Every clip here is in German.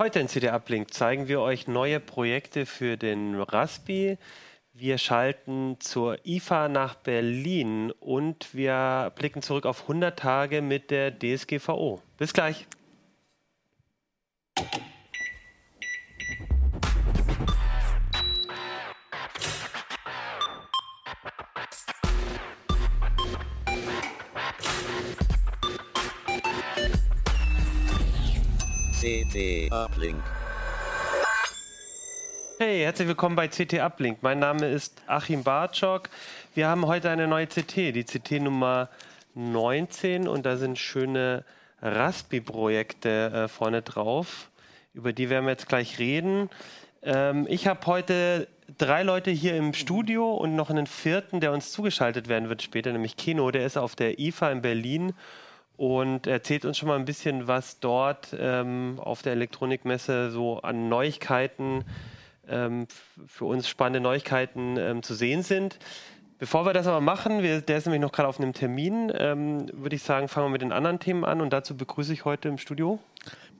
Heute in CD Uplink zeigen wir euch neue Projekte für den Raspi. Wir schalten zur IFA nach Berlin und wir blicken zurück auf 100 Tage mit der DSGVO. Bis gleich. Uplink. Hey, herzlich willkommen bei CT Uplink. Mein Name ist Achim Bartschok. Wir haben heute eine neue CT, die CT Nummer 19 und da sind schöne Raspi-Projekte äh, vorne drauf. Über die werden wir jetzt gleich reden. Ähm, ich habe heute drei Leute hier im Studio und noch einen vierten, der uns zugeschaltet werden wird später, nämlich Kino. Der ist auf der IFA in Berlin und erzählt uns schon mal ein bisschen, was dort ähm, auf der Elektronikmesse so an Neuigkeiten, ähm, für uns spannende Neuigkeiten ähm, zu sehen sind. Bevor wir das aber machen, wir, der ist nämlich noch gerade auf einem Termin, ähm, würde ich sagen, fangen wir mit den anderen Themen an und dazu begrüße ich heute im Studio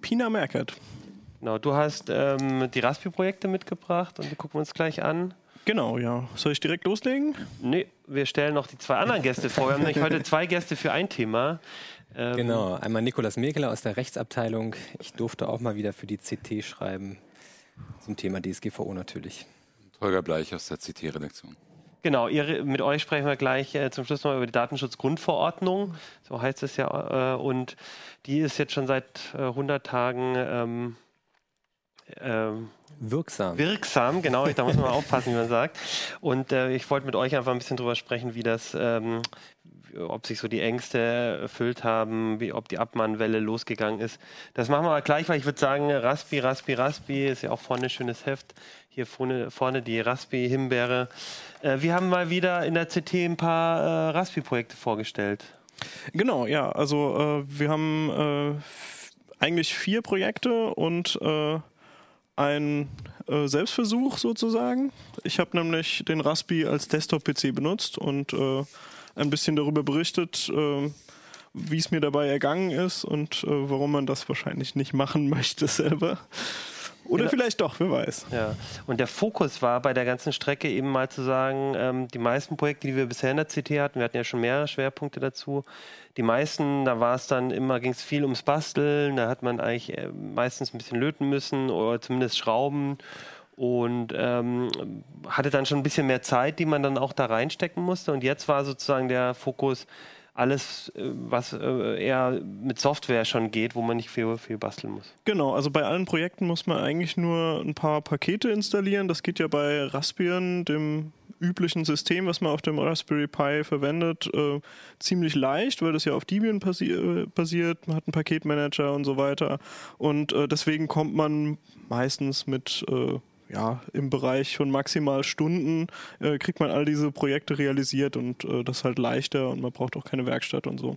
Pina Merkert. Genau, du hast ähm, die Raspi-Projekte mitgebracht und die gucken wir uns gleich an. Genau, ja. Soll ich direkt loslegen? Nee, wir stellen noch die zwei anderen Gäste vor. Wir haben nämlich heute zwei Gäste für ein Thema. Ähm genau, einmal Nikolas Mekeler aus der Rechtsabteilung. Ich durfte auch mal wieder für die CT schreiben, zum Thema DSGVO natürlich. Und Holger Bleich aus der CT-Redaktion. Genau, ihr, mit euch sprechen wir gleich äh, zum Schluss noch über die Datenschutzgrundverordnung, so heißt es ja, äh, und die ist jetzt schon seit äh, 100 Tagen ähm, ähm, wirksam. Wirksam, genau, da muss man aufpassen, wie man sagt. Und äh, ich wollte mit euch einfach ein bisschen drüber sprechen, wie das, ähm, ob sich so die Ängste erfüllt haben, wie, ob die Abmahnwelle losgegangen ist. Das machen wir gleich, weil ich würde sagen, Raspi, Raspi, Raspi ist ja auch vorne ein schönes Heft. Hier vorne, vorne die Raspi-Himbeere. Äh, wir haben mal wieder in der CT ein paar äh, Raspi-Projekte vorgestellt. Genau, ja. Also äh, wir haben äh, eigentlich vier Projekte und äh, ein äh, Selbstversuch sozusagen. Ich habe nämlich den Raspi als Desktop-PC benutzt und äh, ein bisschen darüber berichtet, äh, wie es mir dabei ergangen ist und äh, warum man das wahrscheinlich nicht machen möchte selber. Oder genau. vielleicht doch, wer weiß. Ja. Und der Fokus war bei der ganzen Strecke eben mal zu sagen, ähm, die meisten Projekte, die wir bisher in der CT hatten, wir hatten ja schon mehrere Schwerpunkte dazu, die meisten, da war es dann immer, ging es viel ums Basteln, da hat man eigentlich äh, meistens ein bisschen löten müssen oder zumindest schrauben und ähm, hatte dann schon ein bisschen mehr Zeit, die man dann auch da reinstecken musste. Und jetzt war sozusagen der Fokus, alles, äh, was äh, eher mit Software schon geht, wo man nicht viel, viel basteln muss. Genau, also bei allen Projekten muss man eigentlich nur ein paar Pakete installieren. Das geht ja bei Raspbian, dem üblichen System, was man auf dem Raspberry Pi verwendet, äh, ziemlich leicht, weil das ja auf Debian basi äh, basiert. Man hat einen Paketmanager und so weiter. Und äh, deswegen kommt man meistens mit äh, ja, im Bereich von maximal Stunden äh, kriegt man all diese Projekte realisiert und äh, das ist halt leichter und man braucht auch keine Werkstatt und so.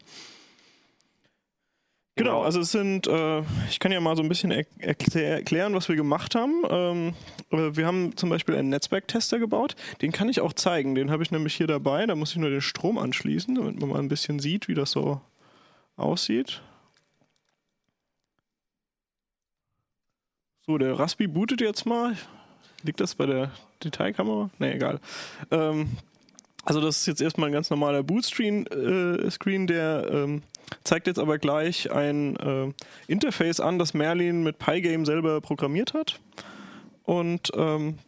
Genau, genau also es sind, äh, ich kann ja mal so ein bisschen er erklären, was wir gemacht haben. Ähm, äh, wir haben zum Beispiel einen Netzwerktester gebaut, den kann ich auch zeigen, den habe ich nämlich hier dabei, da muss ich nur den Strom anschließen, damit man mal ein bisschen sieht, wie das so aussieht. So, der Raspi bootet jetzt mal. Liegt das bei der Detailkamera? Ne, egal. Ähm, also das ist jetzt erstmal ein ganz normaler Boot-Screen, äh, Screen, der ähm, zeigt jetzt aber gleich ein äh, Interface an, das Merlin mit Pygame selber programmiert hat. Und ähm,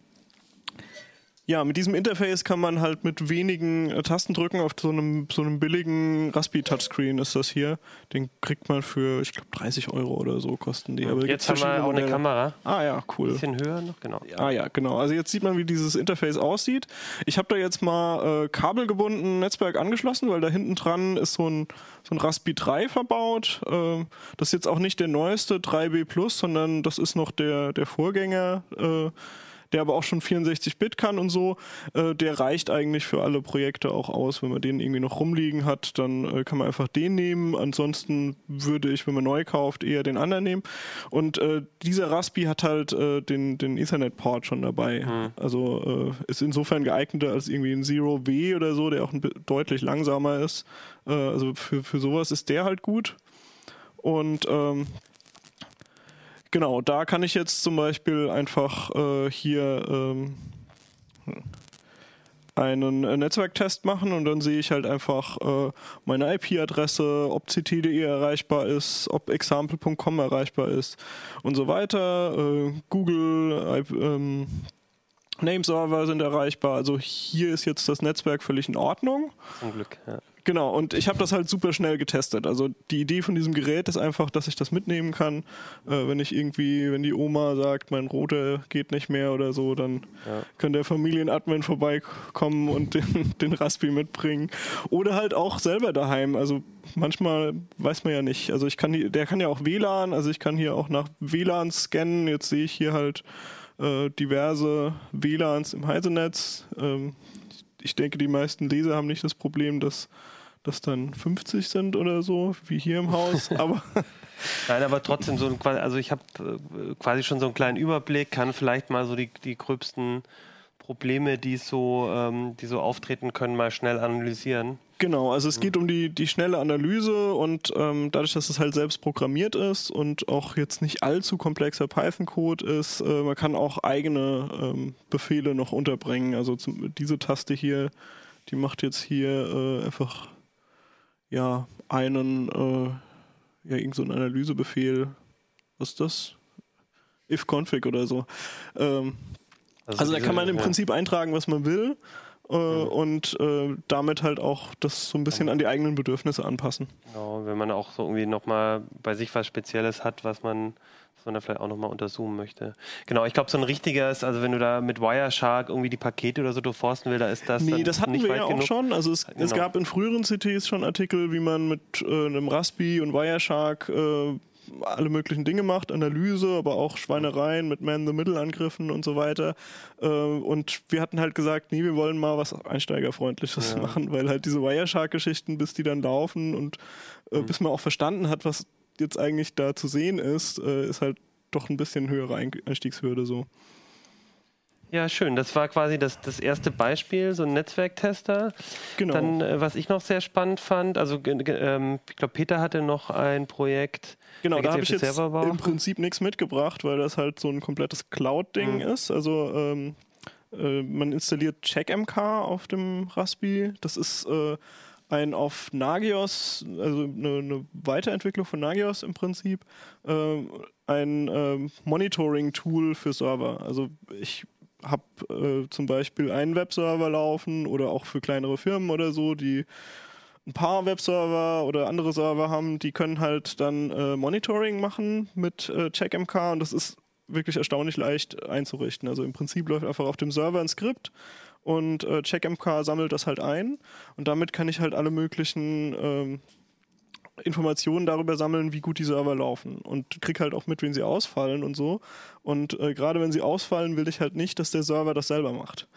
ja, mit diesem Interface kann man halt mit wenigen äh, Tastendrücken auf so einem, so einem billigen Raspi Touchscreen ist das hier. Den kriegt man für, ich glaube, 30 Euro oder so kosten die. Aber jetzt haben wir auch eine Kamera. Ah ja, cool. Ein bisschen höher noch, genau. Ja. Ah ja, genau. Also jetzt sieht man, wie dieses Interface aussieht. Ich habe da jetzt mal äh, kabelgebunden Netzwerk angeschlossen, weil da hinten dran ist so ein, so ein Raspi 3 verbaut. Äh, das ist jetzt auch nicht der neueste 3B Plus, sondern das ist noch der, der Vorgänger. Äh, der aber auch schon 64-Bit kann und so, äh, der reicht eigentlich für alle Projekte auch aus. Wenn man den irgendwie noch rumliegen hat, dann äh, kann man einfach den nehmen. Ansonsten würde ich, wenn man neu kauft, eher den anderen nehmen. Und äh, dieser Raspi hat halt äh, den, den Ethernet-Port schon dabei. Mhm. Also äh, ist insofern geeigneter als irgendwie ein Zero W oder so, der auch deutlich langsamer ist. Äh, also für, für sowas ist der halt gut. Und ähm, Genau, da kann ich jetzt zum Beispiel einfach äh, hier ähm, einen äh, Netzwerktest machen und dann sehe ich halt einfach äh, meine IP-Adresse, ob ct.de erreichbar ist, ob example.com erreichbar ist und so weiter. Äh, Google, ähm, Nameserver sind erreichbar. Also hier ist jetzt das Netzwerk völlig in Ordnung. Zum Glück, ja. Genau, und ich habe das halt super schnell getestet. Also die Idee von diesem Gerät ist einfach, dass ich das mitnehmen kann. Äh, wenn ich irgendwie, wenn die Oma sagt, mein Router geht nicht mehr oder so, dann ja. kann der Familienadmin vorbeikommen und den, den Raspi mitbringen. Oder halt auch selber daheim. Also manchmal weiß man ja nicht. Also ich kann, der kann ja auch WLAN, also ich kann hier auch nach WLAN scannen. Jetzt sehe ich hier halt äh, diverse WLANs im Heisenetz. Ähm, ich denke, die meisten Leser haben nicht das Problem, dass das dann 50 sind oder so, wie hier im Haus. Aber Nein, aber trotzdem so ein, also ich habe äh, quasi schon so einen kleinen Überblick, kann vielleicht mal so die, die gröbsten Probleme, die so, ähm, die so auftreten können, mal schnell analysieren. Genau, also es geht um die, die schnelle Analyse und ähm, dadurch, dass es halt selbst programmiert ist und auch jetzt nicht allzu komplexer Python-Code ist, äh, man kann auch eigene ähm, Befehle noch unterbringen. Also zum, diese Taste hier, die macht jetzt hier äh, einfach ja einen äh, ja irgend so einen Analysebefehl. Was ist das? if config oder so. Ähm, also, also da kann man im ja. Prinzip eintragen, was man will äh, mhm. und äh, damit halt auch das so ein bisschen an die eigenen Bedürfnisse anpassen. Genau, wenn man auch so irgendwie nochmal bei sich was Spezielles hat, was man, was man da vielleicht auch nochmal untersuchen möchte. Genau, ich glaube, so ein richtiges, also wenn du da mit Wireshark irgendwie die Pakete oder so durchforsten will, da ist das. Nee, das hatten wir ja auch genug. schon. Also es, genau. es, gab in früheren CTs schon Artikel, wie man mit äh, einem Raspi und Wireshark äh, alle möglichen Dinge macht, Analyse, aber auch Schweinereien mit Man-the-Middle-Angriffen und so weiter. Äh, und wir hatten halt gesagt, nee, wir wollen mal was Einsteigerfreundliches ja. machen, weil halt diese Wireshark-Geschichten, bis die dann laufen und äh, mhm. bis man auch verstanden hat, was jetzt eigentlich da zu sehen ist, äh, ist halt doch ein bisschen höhere Einstiegshürde so. Ja, schön. Das war quasi das, das erste Beispiel, so ein Netzwerktester. Genau. Dann, äh, was ich noch sehr spannend fand, also ähm, ich glaube, Peter hatte noch ein Projekt. Genau, da habe ich jetzt im Prinzip nichts mitgebracht, weil das halt so ein komplettes Cloud-Ding mhm. ist. Also ähm, äh, man installiert CheckMK auf dem Raspi. Das ist äh, ein auf Nagios, also eine, eine, Weiterentwicklung von Nagios im Prinzip, äh, ein äh, Monitoring-Tool für Server. Also ich habe äh, zum Beispiel einen Webserver laufen oder auch für kleinere Firmen oder so, die ein paar Webserver oder andere Server haben, die können halt dann äh, Monitoring machen mit äh, CheckMK und das ist wirklich erstaunlich leicht einzurichten. Also im Prinzip läuft einfach auf dem Server ein Skript und äh, CheckMK sammelt das halt ein und damit kann ich halt alle möglichen ähm, Informationen darüber sammeln, wie gut die Server laufen und krieg halt auch mit, wenn sie ausfallen und so. Und äh, gerade wenn sie ausfallen, will ich halt nicht, dass der Server das selber macht.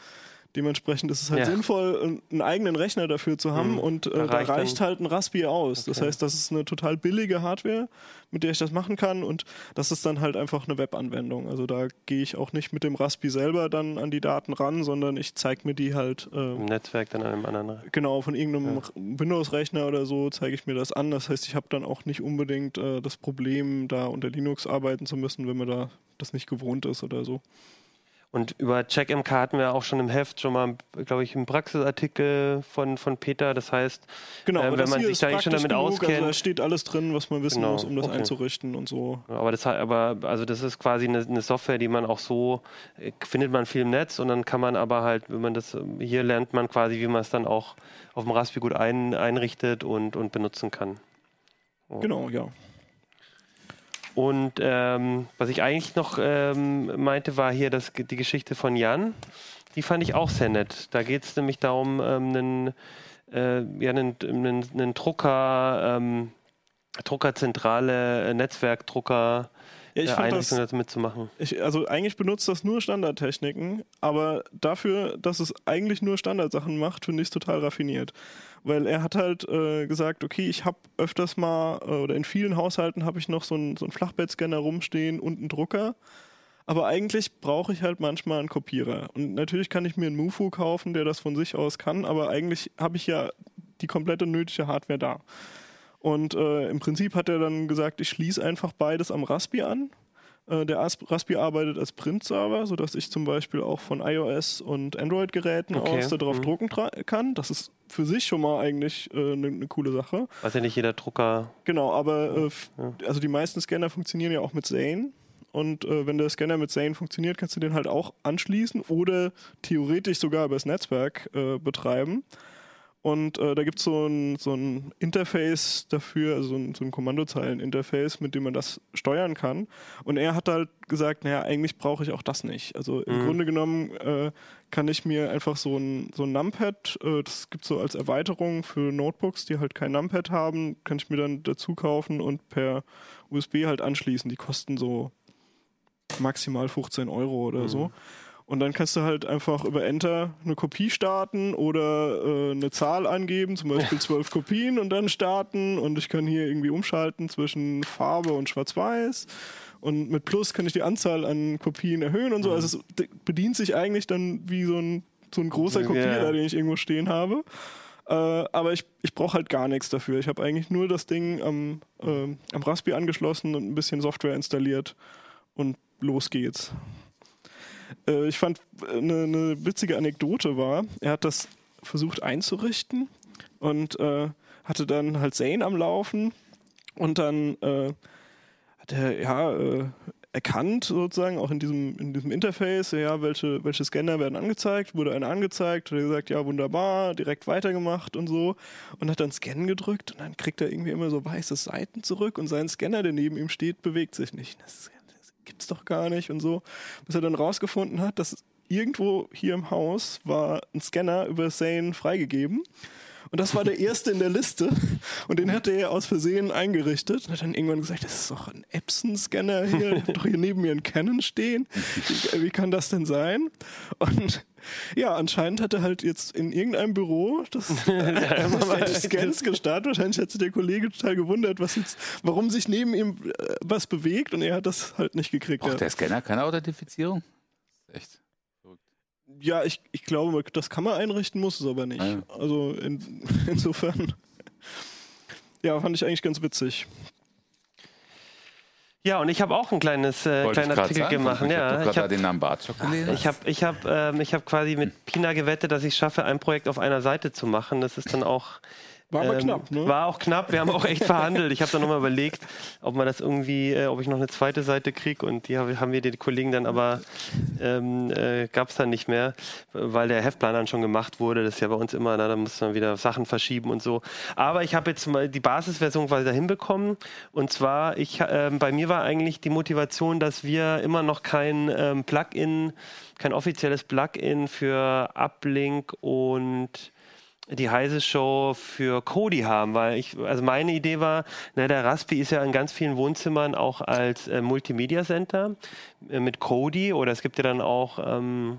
Dementsprechend ist es halt ja. sinnvoll, einen eigenen Rechner dafür zu haben mhm. und äh, da, reicht, da reicht halt ein Raspi aus. Okay. Das heißt, das ist eine total billige Hardware, mit der ich das machen kann und das ist dann halt einfach eine Webanwendung. Also da gehe ich auch nicht mit dem Raspi selber dann an die Daten ran, sondern ich zeige mir die halt äh, im Netzwerk dann an einem anderen. Genau, von irgendeinem ja. Windows-Rechner oder so zeige ich mir das an. Das heißt, ich habe dann auch nicht unbedingt äh, das Problem, da unter Linux arbeiten zu müssen, wenn man da das nicht gewohnt ist oder so. Und über CheckMK hatten wir auch schon im Heft schon mal, glaube ich, einen Praxisartikel von, von Peter. Das heißt, genau, äh, wenn man sich da schon damit genug, also auskennt. Also da steht alles drin, was man wissen genau, muss, um das okay. einzurichten und so. Aber das, aber also das ist quasi eine, eine, Software, die man auch so äh, findet man viel im Netz und dann kann man aber halt, wenn man das hier lernt man quasi, wie man es dann auch auf dem Raspberry gut ein, einrichtet und, und benutzen kann. Und genau, ja. Und ähm, was ich eigentlich noch ähm, meinte, war hier das, die Geschichte von Jan. Die fand ich auch sehr nett. Da geht es nämlich darum, ähm, einen, äh, ja, einen, einen, einen Drucker, ähm, Druckerzentrale, äh, Netzwerkdrucker ja, ich äh, das, das mitzumachen. Ich, also eigentlich benutzt das nur Standardtechniken, aber dafür, dass es eigentlich nur Standardsachen macht, finde ich es total raffiniert weil er hat halt äh, gesagt, okay, ich habe öfters mal äh, oder in vielen Haushalten habe ich noch so einen so Flachbettscanner rumstehen und einen Drucker. Aber eigentlich brauche ich halt manchmal einen Kopierer. Und natürlich kann ich mir einen Mufu kaufen, der das von sich aus kann, aber eigentlich habe ich ja die komplette nötige Hardware da. Und äh, im Prinzip hat er dann gesagt, ich schließe einfach beides am Raspi an Äh, der As- Raspi arbeitet als Printserver, sodass ich zum Beispiel auch von iOS und Android-Geräten Okay, aus darauf mhm. drucken kann. Das ist für sich schon mal eigentlich eine äh, ne- ne coole Sache. Was ja nicht jeder Drucker. Genau, aber äh, Ja. also die meisten Scanner funktionieren ja auch mit Zane. Und äh, wenn der Scanner mit Zane funktioniert, kannst du den halt auch anschließen oder theoretisch sogar übers Netzwerk äh, betreiben. Und äh, da gibt so es so ein Interface dafür, also so ein, so ein Kommandozeilen-Interface, mit dem man das steuern kann. Und er hat halt gesagt, naja, eigentlich brauche ich auch das nicht. Also im Mhm. Grunde genommen äh, kann ich mir einfach so ein, so ein Numpad, äh, das gibt so als Erweiterung für Notebooks, die halt kein Numpad haben, kann ich mir dann dazu kaufen und per USB halt anschließen. Die kosten so maximal 15 Euro oder so. Und dann kannst du halt einfach über Enter eine Kopie starten oder äh, eine Zahl angeben, zum Beispiel zwölf Kopien und dann starten. Und ich kann hier irgendwie umschalten zwischen Farbe und Schwarz-Weiß. Und mit Plus kann ich die Anzahl an Kopien erhöhen und so. Also es bedient sich eigentlich dann wie so ein, so ein großer. Kopierer, den ich irgendwo stehen habe. Äh, aber ich, ich brauche halt gar nichts dafür. Ich habe eigentlich nur das Ding am, ähm, am Raspi angeschlossen und ein bisschen Software installiert und los geht's. Äh, ich fand eine, eine witzige Anekdote war, er hat das versucht einzurichten und äh, hatte dann halt Zane am Laufen und dann äh, hat er ja äh, erkannt sozusagen auch in diesem in diesem Interface ja welche welche Scanner werden angezeigt wurde einer angezeigt hat er gesagt ja wunderbar direkt weitergemacht und so und hat dann Scannen gedrückt und dann kriegt er irgendwie immer so weiße Seiten zurück und sein Scanner der neben ihm steht bewegt sich nicht. Das, das gibt's doch gar nicht und so. Bis er dann rausgefunden hat dass irgendwo hier im Haus war ein Scanner über Zane freigegeben und das war der erste in der Liste. Und den hatte er aus Versehen eingerichtet. Und hat dann irgendwann gesagt, das ist doch ein Epson-Scanner hier. Ich hab doch hier neben mir einen Canon stehen. Wie, wie kann das denn sein? Und ja, anscheinend hat er halt jetzt in irgendeinem Büro das äh, Scans gestartet. Wahrscheinlich hat sich der Kollege total gewundert, was jetzt, warum sich neben ihm äh, was bewegt. Und er hat das halt nicht gekriegt. Braucht Er- der Scanner keine Authentifizierung? Echt? Ja, ich, ich glaube, das kann man einrichten, muss es aber nicht. Ja. Also in, insofern. Ja, fand ich eigentlich ganz witzig. Ja, und ich habe auch ein kleines äh, Wollte kleinen Artikel sagen. gemacht. Ich Ja, habe ich gerade habe den Namen Bartschok gelesen. ich hab, ich hab, ähm, ich hab quasi mit Pina gewettet, dass ich schaffe, ein Projekt auf einer Seite zu machen. Das ist dann auch. War aber ähm, knapp, ne? War auch knapp. Wir haben auch echt verhandelt. Ich habe dann nochmal überlegt, ob man das irgendwie, äh, ob ich noch eine zweite Seite kriege. Und die hab- haben wir die Kollegen dann aber, ähm, äh, gab es dann nicht mehr, weil der Heftplan dann schon gemacht wurde. Das ist ja bei uns immer, na, da muss man wieder Sachen verschieben und so. Aber ich habe jetzt mal die Basisversion quasi dahin bekommen. Und zwar, ich, ähm, bei mir war eigentlich die Motivation, dass wir immer noch kein ähm, Plugin, kein offizielles Plugin für Uplink und die heiße Show für Kodi haben, weil ich, also meine Idee war, na, der Raspi ist ja in ganz vielen Wohnzimmern auch als äh, Multimedia Center äh, mit Kodi oder es gibt ja dann auch ähm,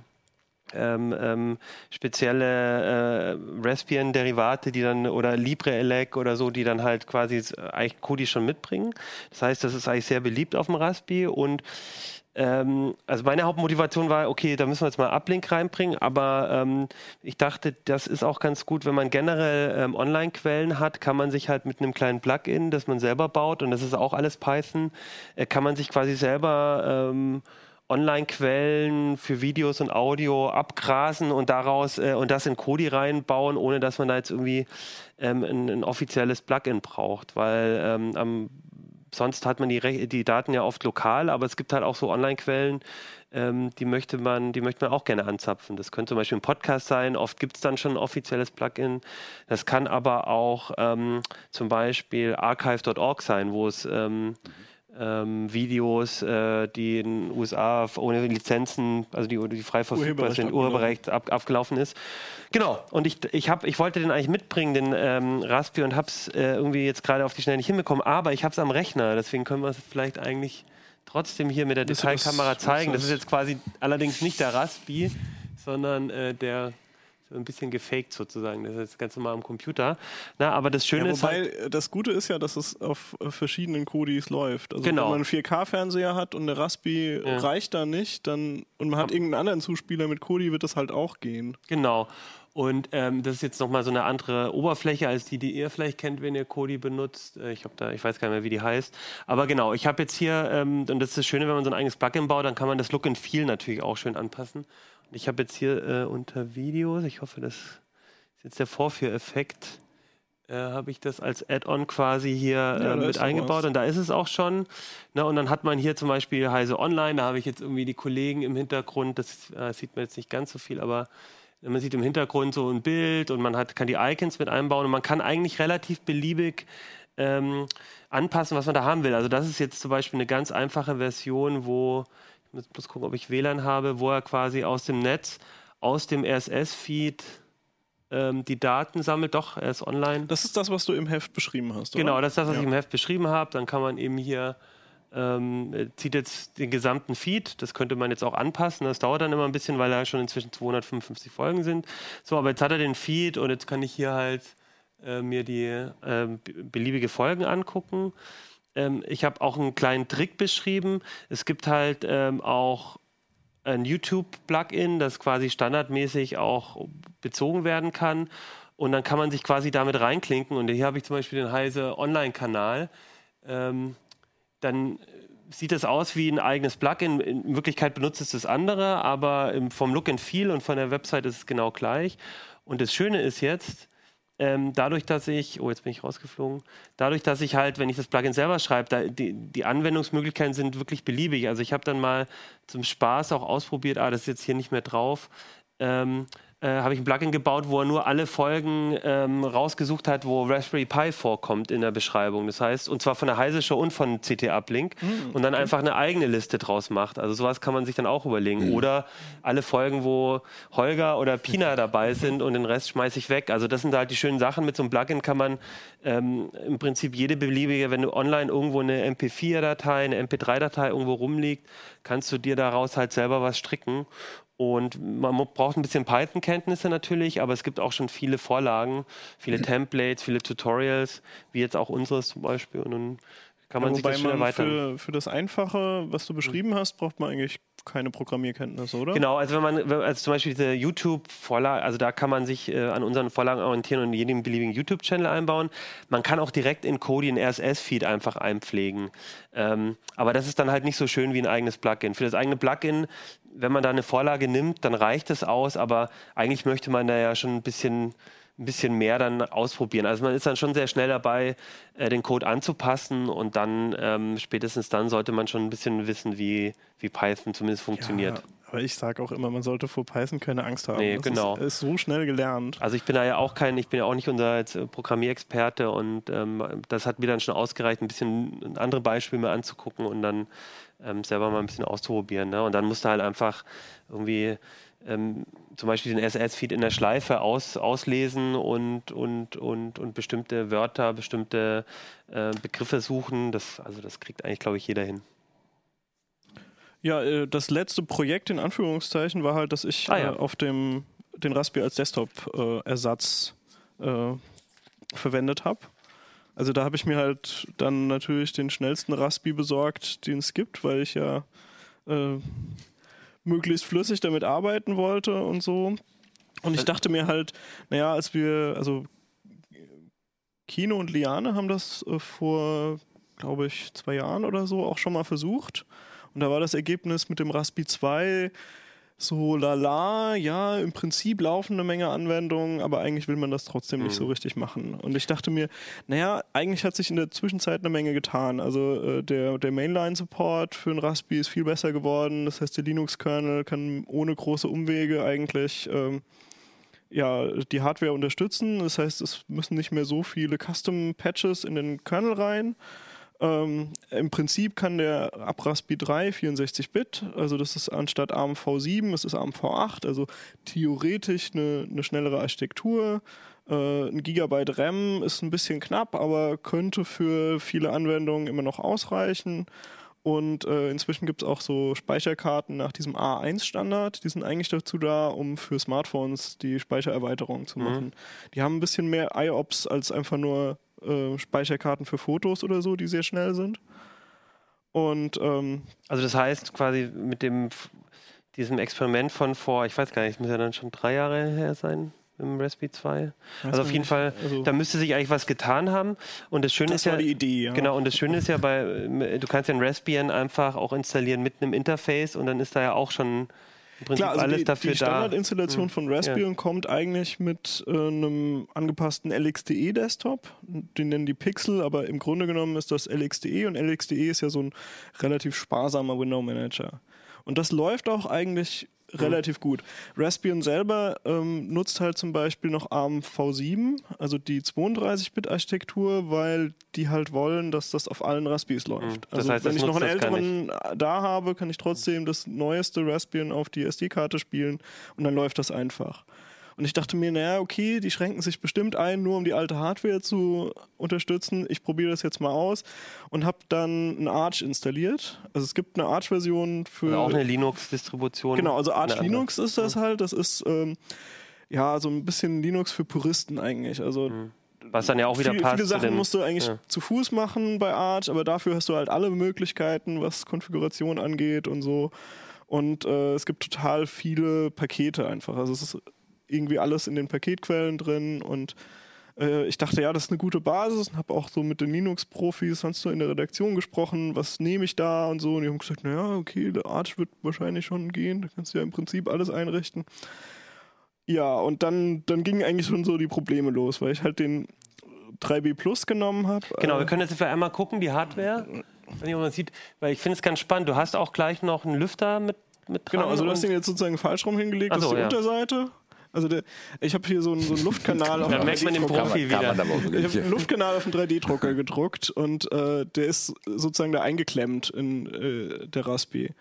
ähm, ähm, spezielle äh, Raspbian-Derivate, die dann oder LibreELEC oder so, die dann halt quasi äh, eigentlich Kodi schon mitbringen. Das heißt, das ist eigentlich sehr beliebt auf dem Raspi und ähm, also meine Hauptmotivation war, okay, da müssen wir jetzt mal Uplink reinbringen, aber ähm, ich dachte, das ist auch ganz gut, wenn man generell ähm, Online-Quellen hat, kann man sich halt mit einem kleinen Plugin, das man selber baut, und das ist auch alles Python, äh, kann man sich quasi selber ähm, Online-Quellen für Videos und Audio abgrasen und daraus äh, und das in Kodi reinbauen, ohne dass man da jetzt irgendwie ähm, ein, ein offizielles Plugin braucht, weil ähm, am sonst hat man die, die Daten ja oft lokal, aber es gibt halt auch so Online-Quellen, ähm, die möchte man, die möchte man auch gerne anzapfen. Das könnte zum Beispiel ein Podcast sein. Oft gibt es dann schon ein offizielles Plugin. Das kann aber auch ähm, zum Beispiel archive.org sein, wo es ähm, ähm, Videos, äh, die in den USA ohne Lizenzen, also die, die frei verfügbar sind. Urheberrecht ab, abgelaufen ist. Genau, und ich, ich, hab, ich wollte den eigentlich mitbringen, den ähm, Raspi, und habe es äh, irgendwie jetzt gerade auf die Schnelle nicht hinbekommen, aber ich habe es am Rechner, deswegen können wir es vielleicht eigentlich trotzdem hier mit der Detailkamera zeigen. Das das- ist jetzt quasi allerdings nicht der Raspi, sondern äh, der so ein bisschen gefaked sozusagen. Das ist jetzt ganz normal am Computer. Na, aber das Schöne Ja, ist wobei halt, äh, das Gute ist ja, dass es auf äh, verschiedenen Kodis läuft. Also Genau. wenn man einen 4K-Fernseher hat und der Raspi Ja. reicht da nicht, dann und man hat irgendeinen anderen Zuspieler mit Kodi, wird das halt auch gehen. Genau. Und ähm, das ist jetzt nochmal so eine andere Oberfläche als die, die ihr vielleicht kennt, wenn ihr Kodi benutzt. Äh, ich habe da, ich weiß gar nicht mehr, wie die heißt. Aber genau, ich habe jetzt hier, ähm, und das ist das Schöne, wenn man so ein eigenes Plugin baut, dann kann man das Look and Feel natürlich auch schön anpassen. Ich habe jetzt hier äh, unter Videos, ich hoffe, das ist jetzt der Vorführeffekt, äh, habe ich das als Add-on quasi hier Ja, äh, mit eingebaut und da ist es auch schon. Ne, und dann hat man hier zum Beispiel Heise Online, da habe ich jetzt irgendwie die Kollegen im Hintergrund, das äh, sieht man jetzt nicht ganz so viel, aber man sieht im Hintergrund so ein Bild und man hat, kann die Icons mit einbauen und man kann eigentlich relativ beliebig ähm, anpassen, was man da haben will. Also das ist jetzt zum Beispiel eine ganz einfache Version, wo, ich muss bloß gucken, ob ich WLAN habe, wo er quasi aus dem Netz, aus dem RSS-Feed ähm, die Daten sammelt. Doch, er ist online. Das ist das, was du im Heft beschrieben hast, oder? Genau, das ist das, was Ja. ich im Heft beschrieben habe. Dann kann man eben hier, ähm, äh, zieht jetzt den gesamten Feed. Das könnte man jetzt auch anpassen. Das dauert dann immer ein bisschen, weil da schon inzwischen 255 Folgen sind. So, aber jetzt hat er den Feed und jetzt kann ich hier halt äh, mir die b- beliebige Folgen angucken. Ähm, ich habe auch einen kleinen Trick beschrieben. Es gibt halt ähm, auch ein YouTube-Plugin, das quasi standardmäßig auch bezogen werden kann. Und dann kann man sich quasi damit reinklinken. Und hier habe ich zum Beispiel den Heise Online-Kanal. Ähm, dann sieht es aus wie ein eigenes Plugin. In Wirklichkeit benutzt es das andere, aber vom Look and Feel und von der Website ist es genau gleich. Und das Schöne ist jetzt, ähm, dadurch, dass ich, oh, jetzt bin ich rausgeflogen, dadurch, dass ich halt, wenn ich das Plugin selber schreibe, da, die, die Anwendungsmöglichkeiten sind wirklich beliebig. Also ich habe dann mal zum Spaß auch ausprobiert, ah, das ist jetzt hier nicht mehr drauf. Ähm, äh, habe ich ein Plugin gebaut, wo er nur alle Folgen ähm, rausgesucht hat, wo Raspberry Pi vorkommt in der Beschreibung. Das heißt, und zwar von der Heise Show und von CT Uplink und dann einfach eine eigene Liste draus macht. Also sowas kann man sich dann auch überlegen. Oder alle Folgen, wo Holger oder Pina dabei sind und den Rest schmeiße ich weg. Also das sind halt die schönen Sachen. Mit so einem Plugin kann man ähm, im Prinzip jede beliebige, wenn du online irgendwo eine MP4-Datei, eine MP3-Datei irgendwo rumliegt, kannst du dir daraus halt selber was stricken. Und man braucht ein bisschen Python-Kenntnisse natürlich, aber es gibt auch schon viele Vorlagen, viele Templates, viele Tutorials, wie jetzt auch unseres zum Beispiel. Und dann kann man Ja, sich das schön man erweitern. für, für das Einfache, was du beschrieben hast, braucht man eigentlich keine Programmierkenntnisse, oder? Genau, also wenn man, also zum Beispiel diese YouTube-Vorlage, also da kann man sich äh, an unseren Vorlagen orientieren und jeden beliebigen YouTube-Channel einbauen. Man kann auch direkt in Kodi einen RSS-Feed einfach einpflegen. Ähm, aber das ist dann halt nicht so schön wie ein eigenes Plugin. Für das eigene Plugin, wenn man da eine Vorlage nimmt, dann reicht es aus, aber eigentlich möchte man da ja schon ein bisschen ein bisschen mehr dann ausprobieren. Also man ist dann schon sehr schnell dabei, äh, den Code anzupassen und dann ähm, spätestens dann sollte man schon ein bisschen wissen, wie, wie Python zumindest funktioniert. Ja, aber ich sage auch immer, man sollte vor Python keine Angst haben. Nee, das genau. Ist, ist so schnell gelernt. Also ich bin da ja auch kein, ich bin ja auch nicht unser äh, Programmierexperte und ähm, das hat mir dann schon ausgereicht, ein bisschen andere Beispiele mir anzugucken und dann ähm, selber mal ein bisschen auszuprobieren. Ne? Und dann musst du halt einfach irgendwie ähm, zum Beispiel den SS-Feed in der Schleife aus, auslesen und, und, und, und bestimmte Wörter, bestimmte äh, Begriffe suchen. Das, also das kriegt eigentlich, glaube ich, jeder hin. Ja, äh, das letzte Projekt in Anführungszeichen war halt, dass ich Ah, ja. äh, auf dem den Raspberry als Desktop-Ersatz äh, verwendet habe. Also da habe ich mir halt dann natürlich den schnellsten Raspi besorgt, den es gibt, weil ich ja äh, möglichst flüssig damit arbeiten wollte und so. Und ich dachte mir halt, naja, als wir, also Kino und Liane haben das äh, vor, glaube ich, zwei Jahren oder so auch schon mal versucht. Und da war das Ergebnis mit dem Raspi 2 so lala, ja, im Prinzip laufen eine Menge Anwendungen, aber eigentlich will man das trotzdem nicht so richtig machen. Und ich dachte mir, naja, eigentlich hat sich in der Zwischenzeit eine Menge getan. Also äh, der, der Mainline-Support für ein Raspi ist viel besser geworden. Das heißt, der Linux-Kernel kann ohne große Umwege eigentlich ähm, ja, die Hardware unterstützen. Das heißt, es müssen nicht mehr so viele Custom-Patches in den Kernel rein. Ähm, Im Prinzip kann der ab Raspi 3 64-Bit, also das ist anstatt ARM V7, es ist ARM V8, also theoretisch eine, eine schnellere Architektur. Äh, ein Gigabyte RAM ist ein bisschen knapp, aber könnte für viele Anwendungen immer noch ausreichen. Und äh, inzwischen gibt es auch so Speicherkarten nach diesem A1-Standard. Die sind eigentlich dazu da, um für Smartphones die Speichererweiterung zu machen. Die haben ein bisschen mehr IOPS als einfach nur äh, Speicherkarten für Fotos oder so, die sehr schnell sind. Und ähm, Also das heißt quasi mit dem diesem Experiment von vor, ich weiß gar nicht, es muss ja dann schon drei Jahre her sein, im Raspberry 2. Weiß Also auf jeden nicht. Fall, Also- da müsste sich eigentlich was getan haben. Und das Schöne Das ist ja, Idee, ja. Genau, und das Schöne ist ja bei, du kannst ja ein Raspbian einfach auch installieren mit einem Interface und dann ist da ja auch schon im Prinzip Klar, also alles die, dafür die da. Hm. Standardinstallation von Raspbian kommt eigentlich mit äh, einem angepassten LXDE-Desktop. Den nennen die Pixel, aber im Grunde genommen ist das LXDE und LXDE ist ja so ein relativ sparsamer Window-Manager. Und das läuft auch eigentlich. Relativ gut. Raspbian selber ähm, nutzt halt zum Beispiel noch ARM V7, also die 32-Bit-Architektur, weil die halt wollen, dass das auf allen Raspis läuft. Hm. Das Also heißt, wenn ich noch einen älteren da habe, kann ich trotzdem das neueste Raspbian auf die SD-Karte spielen und dann läuft das einfach. Und ich dachte mir, naja, okay, die schränken sich bestimmt ein, nur um die alte Hardware zu unterstützen. Ich probiere das jetzt mal aus und habe dann ein Arch installiert. Also es gibt eine Arch-Version für... Also auch eine Linux-Distribution. Genau, also Arch Eine andere. Linux ist das halt. Das ist ähm, ja so ein bisschen Linux für Puristen eigentlich. Also Was dann ja auch wieder viel, passt. viele Sachen musst du eigentlich ja. zu Fuß machen bei Arch, aber dafür hast du halt alle Möglichkeiten, was Konfiguration angeht und so. Und äh, es gibt total viele Pakete einfach. Also es ist irgendwie alles in den Paketquellen drin und äh, ich dachte, ja, das ist eine gute Basis und habe auch so mit den Linux-Profis sonst so in der Redaktion gesprochen, was nehme ich da und so. Und die haben gesagt, naja, okay, der Arch wird wahrscheinlich schon gehen, da kannst du ja im Prinzip alles einrichten. Ja, und dann, dann gingen eigentlich schon so die Probleme los, weil ich halt den 3B Plus genommen habe. Genau, äh, wir können jetzt für einmal gucken, die Hardware. Wenn man sieht, weil ich finde es ganz spannend. Du hast auch gleich noch einen Lüfter mit, mit dran. Genau, also du hast den jetzt sozusagen falsch rum hingelegt, Ach das ist so, die ja. Unterseite. Also der, ich habe hier so einen, so einen Luftkanal auf dem merkt man den 3D-Drucker. Profi Kann wieder. man aber auch Ich habe einen Luftkanal auf dem 3D-Drucker gedruckt und äh, der ist sozusagen da eingeklemmt in äh, der Raspi.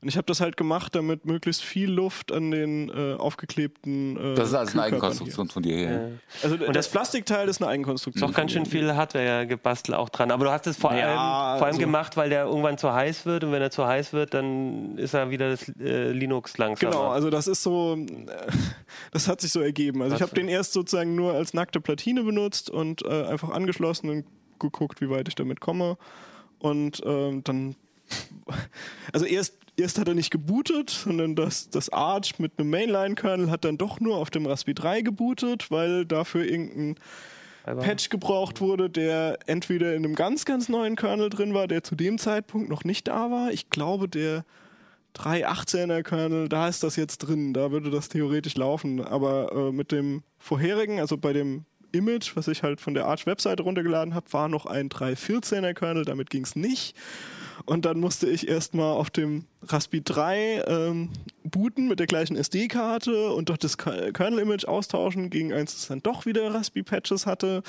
Und ich habe das halt gemacht, damit möglichst viel Luft an den äh, aufgeklebten. Äh, Das ist also eine Eigenkonstruktion von dir her. hier. Also das, das- Plastikteil ist eine Eigenkonstruktion. Ist auch ganz schön viel Hardware gebastelt auch dran. Aber du hast es vor Ja, allem, vor allem also- gemacht, weil der irgendwann zu heiß wird. Und wenn er zu heiß wird, dann ist er wieder das äh, Linux langsamer. Genau, also das ist so, äh, das hat sich so ergeben. Also ich Was habe den erst sozusagen nur als nackte Platine benutzt und äh, einfach angeschlossen und geguckt, wie weit ich damit komme. Und ähm, dann, also erst, erst hat er nicht gebootet, sondern das, das Arch mit einem Mainline-Kernel hat dann doch nur auf dem Raspberry 3 gebootet, weil dafür irgendein Aber- Patch gebraucht wurde, der entweder in einem ganz, ganz neuen Kernel drin war, der zu dem Zeitpunkt noch nicht da war. Ich glaube, der 3.18er Kernel, da ist das jetzt drin, da würde das theoretisch laufen. Aber äh, mit dem vorherigen, also bei dem Image, was ich halt von der Arch-Webseite runtergeladen habe, war noch ein 3.14er Kernel, damit ging es nicht. Und dann musste ich erstmal auf dem Raspberry 3 ähm, booten mit der gleichen SD-Karte und dort das Ker- Kernel-Image austauschen gegen eins, das dann doch wieder Raspberry-Patches hatte.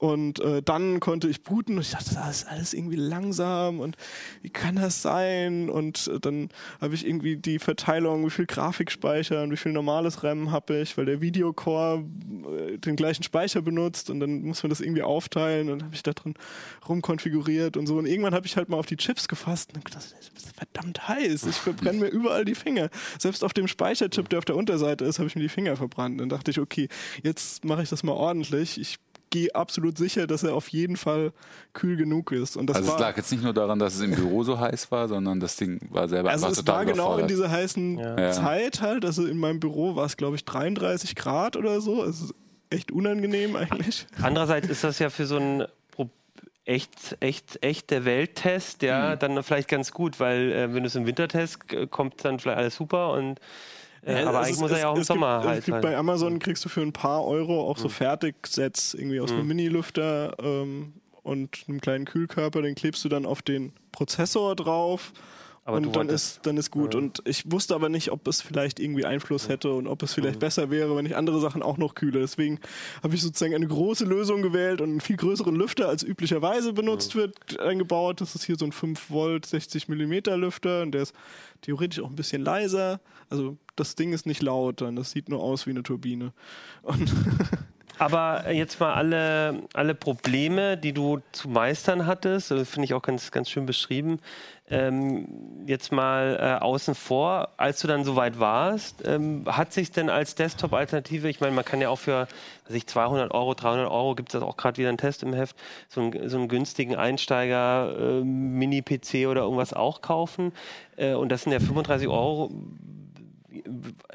Und äh, dann konnte ich booten und ich dachte, das ist alles irgendwie langsam und wie kann das sein? Und äh, dann habe ich irgendwie die Verteilung, wie viel Grafikspeicher und wie viel normales RAM habe ich, weil der Videocore äh, den gleichen Speicher benutzt und dann muss man das irgendwie aufteilen und habe ich da drin rumkonfiguriert und so. Und irgendwann habe ich halt mal auf die Chips gefasst und gedacht, das ist verdammt heiß. Ich verbrenne mir überall die Finger. Selbst auf dem Speicherchip, der auf der Unterseite ist, habe ich mir die Finger verbrannt. Dann dachte ich, okay, jetzt mache ich das mal ordentlich. Ich gehe absolut sicher, dass er auf jeden Fall kühl genug ist. Und das Also war, es lag jetzt nicht nur daran, dass es im Büro so heiß war, sondern das Ding war selber also einfach es total war genau in dieser heißen Ja. Zeit halt. Also in meinem Büro war es, glaube ich, 33 Grad oder so. Es ist echt unangenehm eigentlich. Andererseits ist das ja für so einen Pro- echt, echt, echt der Welttest, ja, dann vielleicht ganz gut, weil äh, wenn du es im Wintertest äh, kommt dann vielleicht alles super und äh, aber eigentlich ist- muss er ja auch im Sommer gibt, halt Es gibt sein. bei Amazon kriegst du für ein paar Euro auch so Hm. Fertigsets irgendwie aus einem Mini-Lüfter ähm, und einem kleinen Kühlkörper. Den klebst du dann auf den Prozessor drauf. Aber und dann ist, dann ist gut. Und ich wusste aber nicht, ob es vielleicht irgendwie Einfluss hätte und ob es vielleicht Mhm. besser wäre, wenn ich andere Sachen auch noch kühle. Deswegen habe ich sozusagen eine große Lösung gewählt und einen viel größeren Lüfter, als üblicherweise benutzt Mhm. wird, eingebaut. Das ist hier so ein 5 Volt, 60 Millimeter Lüfter und der ist theoretisch auch ein bisschen leiser. Also das Ding ist nicht laut, dann das sieht nur aus wie eine Turbine. Und Aber jetzt mal alle, alle Probleme, die du zu meistern hattest, äh, finde ich auch ganz, ganz schön beschrieben, ähm, jetzt mal äh, außen vor, als du dann soweit warst, ähm, hat sich denn als Desktop-Alternative, ich meine, man kann ja auch für weiß ich, 200 Euro, 300 Euro, gibt es auch gerade wieder einen Test im Heft, so einen, so einen günstigen Einsteiger äh, Mini-PC oder irgendwas auch kaufen. Äh, und das sind ja 35 Euro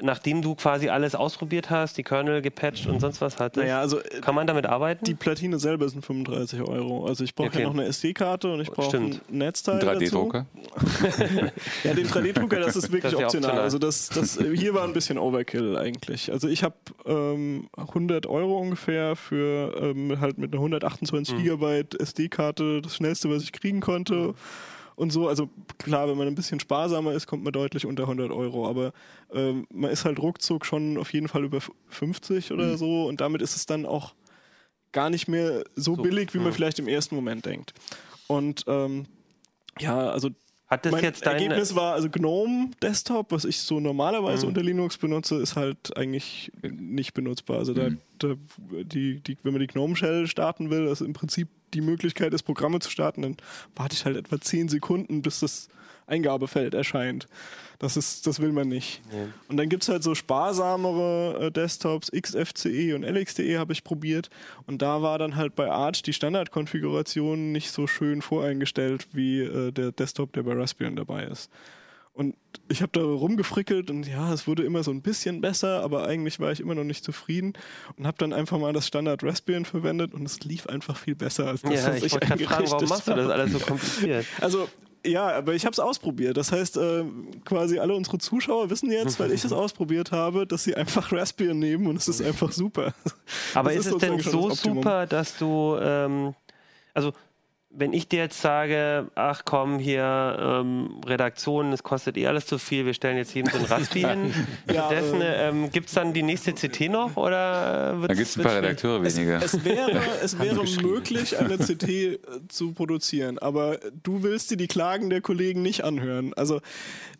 nachdem du quasi alles ausprobiert hast, die Kernel gepatcht und sonst was hattest, Naja, also kann man damit arbeiten? die Platine selber sind 35 Euro. Also ich brauche Okay. ja noch eine SD-Karte und ich brauche ein. Netzteil Ein dazu. 3D-Drucker. Ja, den 3D-Drucker, das ist wirklich Das ist optional. optional. Also das, das hier war ein bisschen Overkill eigentlich. Also ich habe ähm, 100 Euro ungefähr für ähm, halt mit einer 128 Mhm. Gigabyte SD-Karte das schnellste, was ich kriegen konnte. Und so, also klar, wenn man ein bisschen sparsamer ist, kommt man deutlich unter 100 Euro. Aber ähm, man ist halt ruckzuck schon auf jeden Fall über f- 50 oder Mhm. so. Und damit ist es dann auch gar nicht mehr so, billig, wie man mhm. vielleicht im ersten Moment denkt. Und ähm, ja, also Hat das mein jetzt dein Ergebnis war also GNOME Desktop, was ich so normalerweise Mhm. unter Linux benutze, ist halt eigentlich nicht benutzbar. Also da, Mhm. da die, die, wenn man die GNOME Shell starten will, das im Prinzip die Möglichkeit ist, Programme zu starten, dann warte ich halt etwa 10 Sekunden, bis das Eingabefeld erscheint. Das ist, das will man nicht. Nee. Und dann gibt es halt so sparsamere äh, Desktops, XFCE und LXDE habe ich probiert. Und da war dann halt bei Arch die Standardkonfiguration nicht so schön voreingestellt wie äh, der Desktop, der bei Raspbian dabei ist. Und ich habe da rumgefrickelt und ja, es wurde immer so ein bisschen besser, aber eigentlich war ich immer noch nicht zufrieden und habe dann einfach mal das Standard Raspbian verwendet und es lief einfach viel besser als das, ja, was ich ich, wollte gerade fragen, warum machst du das alles so kompliziert? Also ja, aber ich habe es ausprobiert. Das heißt, äh, quasi alle unsere Zuschauer wissen jetzt, weil ich es ausprobiert habe, dass sie einfach Raspbian nehmen und es ist einfach super. Aber Das ist, es denn so super, dass du, ähm, also wenn ich dir jetzt sage, ach komm, hier ähm, Redaktion, es kostet eh alles zu viel, wir stellen jetzt jedem so ein Raspbian. Ja, Stattdessen, ähm, gibt es dann die nächste CT noch oder wird Da gibt es ein paar Redakteure weniger. Es wäre, es wäre möglich, eine CT äh, zu produzieren, aber du willst dir die Klagen der Kollegen nicht anhören. Also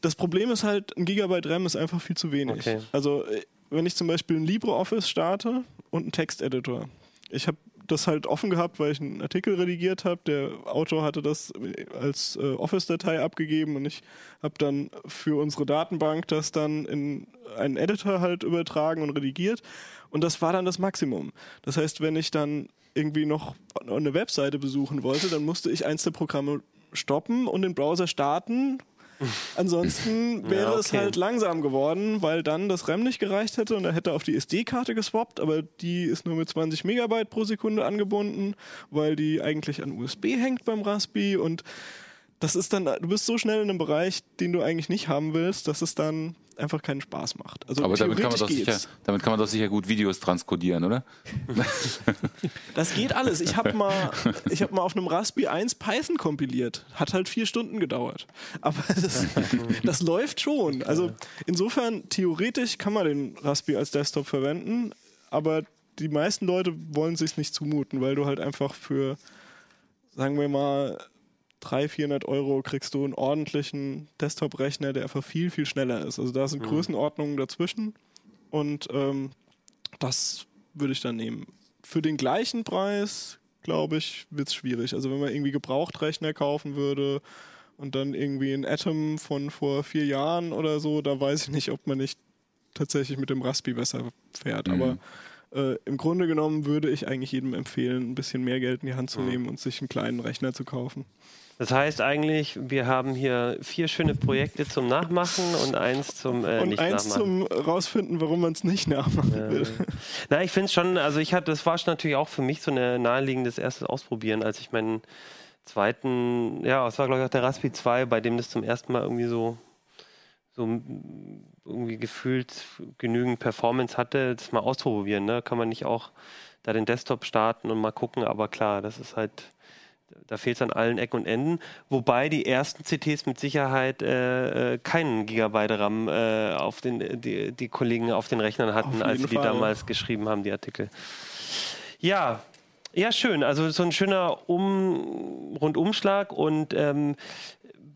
das Problem ist halt, ein Gigabyte RAM ist einfach viel zu wenig. Okay. Also äh, wenn ich zum Beispiel ein LibreOffice starte und einen Texteditor, ich habe das halt offen gehabt, weil ich einen Artikel redigiert habe. Der Autor hatte das als äh, Office-Datei abgegeben und ich habe dann für unsere Datenbank das dann in einen Editor halt übertragen und redigiert. Und das war dann das Maximum. Das heißt, wenn ich dann irgendwie noch eine Webseite besuchen wollte, dann musste ich eins der Programme stoppen und den Browser starten. Ansonsten wäre Ja, es okay. halt langsam geworden, weil dann das RAM nicht gereicht hätte und er hätte auf die SD-Karte geswappt, aber die ist nur mit 20 Megabyte pro Sekunde angebunden, weil die eigentlich an USB hängt beim Raspi und das ist dann, du bist so schnell in einem Bereich, den du eigentlich nicht haben willst, dass es dann einfach keinen Spaß macht. Also Aber damit kann, man doch sicher, damit kann man doch sicher gut Videos transkodieren, oder? Das geht alles. Ich habe mal, ich hab mal auf einem Raspi 1 Python kompiliert. Hat halt vier Stunden gedauert. Aber das, das läuft schon. Also insofern, theoretisch kann man den Raspi als Desktop verwenden, aber die meisten Leute wollen sich nicht zumuten, weil du halt einfach für, sagen wir mal, 300, 400 Euro kriegst du einen ordentlichen Desktop-Rechner, der einfach viel, viel schneller ist. Also da sind Größenordnungen dazwischen und ähm, das würde ich dann nehmen. Für den gleichen Preis, glaube ich, wird es schwierig. Also wenn man irgendwie Gebrauchtrechner kaufen würde und dann irgendwie ein Atom von vor vier Jahren oder so, da weiß ich nicht, ob man nicht tatsächlich mit dem Raspi besser fährt. Mhm. Aber äh, im Grunde genommen würde ich eigentlich jedem empfehlen, ein bisschen mehr Geld in die Hand zu Mhm. nehmen und sich einen kleinen Rechner zu kaufen. Das heißt eigentlich, wir haben hier vier schöne Projekte zum Nachmachen und eins zum äh, und nicht eins Nachmachen. zum rausfinden, warum man es nicht nachmachen will. Na, ich finde es schon, also ich hatte, das war schon natürlich auch für mich so ein naheliegendes erstes Ausprobieren, als ich meinen zweiten, ja, es war glaube ich auch der Raspi 2, bei dem das zum ersten Mal irgendwie so, so irgendwie gefühlt genügend Performance hatte, das mal ausprobieren. Ne? Kann man nicht auch da den Desktop starten und mal gucken, aber klar, das ist halt, da fehlt es an allen Ecken und Enden. Wobei die ersten CTs mit Sicherheit äh, äh, keinen Gigabyte RAM äh, auf den, die, die Kollegen auf den Rechnern hatten, als sie die Fall. damals geschrieben haben, die Artikel. Ja, ja, schön. Also so ein schöner um Rundumschlag und ähm,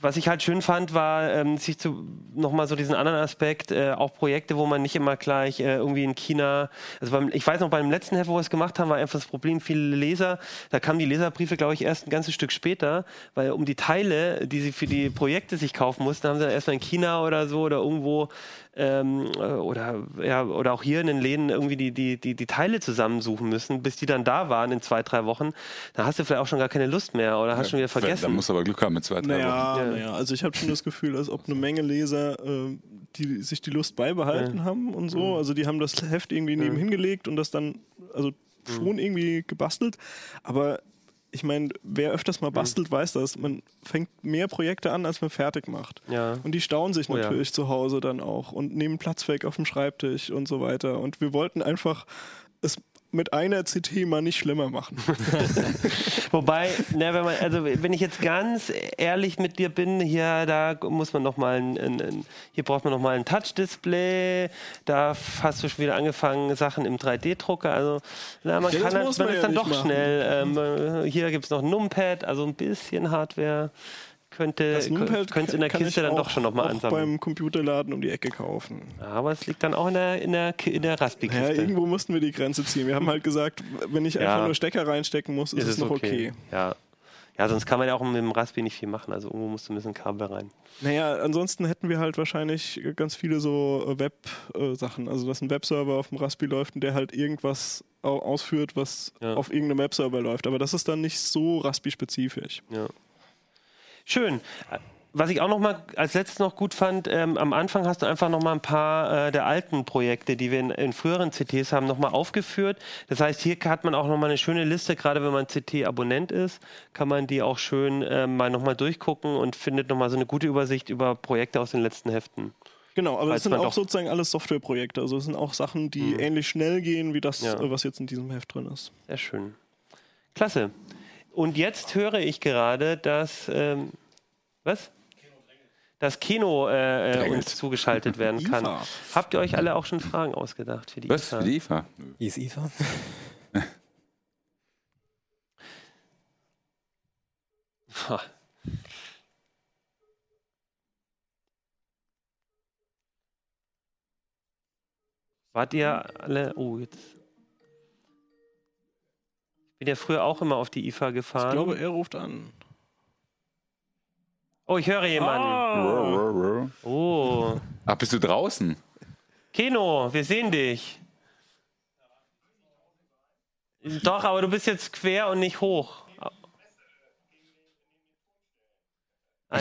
was ich halt schön fand, war ähm, sich zu nochmal so diesen anderen Aspekt, äh, auch Projekte, wo man nicht immer gleich äh, irgendwie in China, also beim, ich weiß noch, beim letzten Heft, wo wir es gemacht haben, war einfach das Problem, viele Leser, da kamen die Leserbriefe, glaube ich, erst ein ganzes Stück später, weil um die Teile, die sie für die Projekte sich kaufen mussten, haben sie dann erstmal in China oder so oder irgendwo ähm, äh, oder, ja, oder auch hier in den Läden irgendwie die, die, die, die Teile zusammensuchen müssen, bis die dann da waren in zwei, drei Wochen. Da hast du vielleicht auch schon gar keine Lust mehr oder hast schon wieder vergessen. musst du aber Glück haben mit zwei, drei Wochen. Naja, Ja. naja, also ich habe schon das Gefühl, als ob eine Menge Leser äh, die sich die Lust beibehalten haben und so. Also die haben das Heft irgendwie neben hingelegt und das dann, also schon irgendwie gebastelt. Aber ich meine, wer öfters mal bastelt, weiß das. Man fängt mehr Projekte an, als man fertig macht. Ja. Und die stauen sich Oh ja. natürlich zu Hause dann auch und nehmen Platz weg auf dem Schreibtisch und so weiter. Und wir wollten einfach mit einer CT mal nicht schlimmer machen. Wobei, na, wenn man, also wenn ich jetzt ganz ehrlich mit dir bin, hier da muss man noch mal ein, ein, ein hier braucht man noch mal ein Touch-Display. Da hast du schon wieder angefangen Sachen im 3D-Drucker. Also na, man Ja, das kann muss man, man ist ja dann nicht doch machen. schnell. Ähm, äh, hier gibt es noch ein Numpad, also ein bisschen Hardware könnte könnte in der Kiste dann doch schon noch mal auch ansammeln. beim Computerladen um die Ecke kaufen. Aber es liegt dann auch in der in der in der Ja, Raspi-Kiste. irgendwo mussten wir die Grenze ziehen. Wir haben halt gesagt, wenn ich Ja. einfach nur Stecker reinstecken muss, ist, es noch okay. Ja. Ja, sonst kann man ja auch mit dem Raspi nicht viel machen. Also irgendwo musst du ein bisschen Kabel rein. Naja, ansonsten hätten wir halt wahrscheinlich ganz viele so Web-Sachen. Also, dass ein Webserver auf dem Raspi läuft und der halt irgendwas au- ausführt, was Ja. auf irgendeinem Webserver läuft. Aber das ist dann nicht so Raspi-spezifisch. Ja. Schön. Was ich auch noch mal als letztes noch gut fand, ähm, am Anfang hast du einfach noch mal ein paar äh, der alten Projekte, die wir in, in früheren CTs haben, noch mal aufgeführt. Das heißt, hier hat man auch noch mal eine schöne Liste, gerade wenn man CT-Abonnent ist, kann man die auch schön ähm, mal noch mal durchgucken und findet noch mal so eine gute Übersicht über Projekte aus den letzten Heften. Genau, aber das sind auch Mhm. sozusagen alles Softwareprojekte. Also, es sind auch Sachen, die ähnlich schnell gehen, wie das, Ja. äh, was jetzt in diesem Heft drin ist. Sehr schön. Klasse. Und jetzt höre ich gerade, dass ähm, was? Das Kino äh, äh, uns zugeschaltet werden kann. IFA. Habt ihr euch alle auch schon Fragen ausgedacht für die Was? IFA? Für die IFA? Wie ist IFA? Wart ihr alle. Oh, jetzt. Ich bin ja früher auch immer auf die IFA gefahren. Ich glaube, er ruft an. oh, ich höre jemanden. Ah, Oh. Ach, bist du draußen? Keno, wir sehen dich. Doch, aber du bist jetzt quer und nicht hoch. Ah,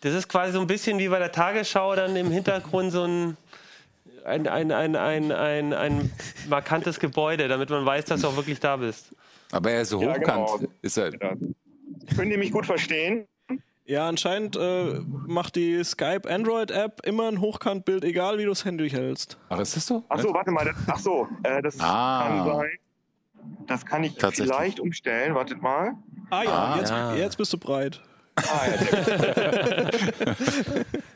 das ist quasi so ein bisschen wie bei der Tagesschau dann im Hintergrund so ein, ein, ein, ein, ein, ein, ein markantes Gebäude, damit man weiß, dass du auch wirklich da bist. Aber er ist so Ja, hochkant. genau. Ist er, Können die mich gut verstehen? Ja, anscheinend äh, macht die Skype Android App immer ein Hochkantbild, egal wie du das Handy hältst. ach, ist das so? Ach so, warte mal. Das, ach so, äh, das Ah. kann sein. Das kann ich vielleicht umstellen. Wartet mal. Ah ja, Ah, jetzt, ja. jetzt bist du breit. Ah, ja.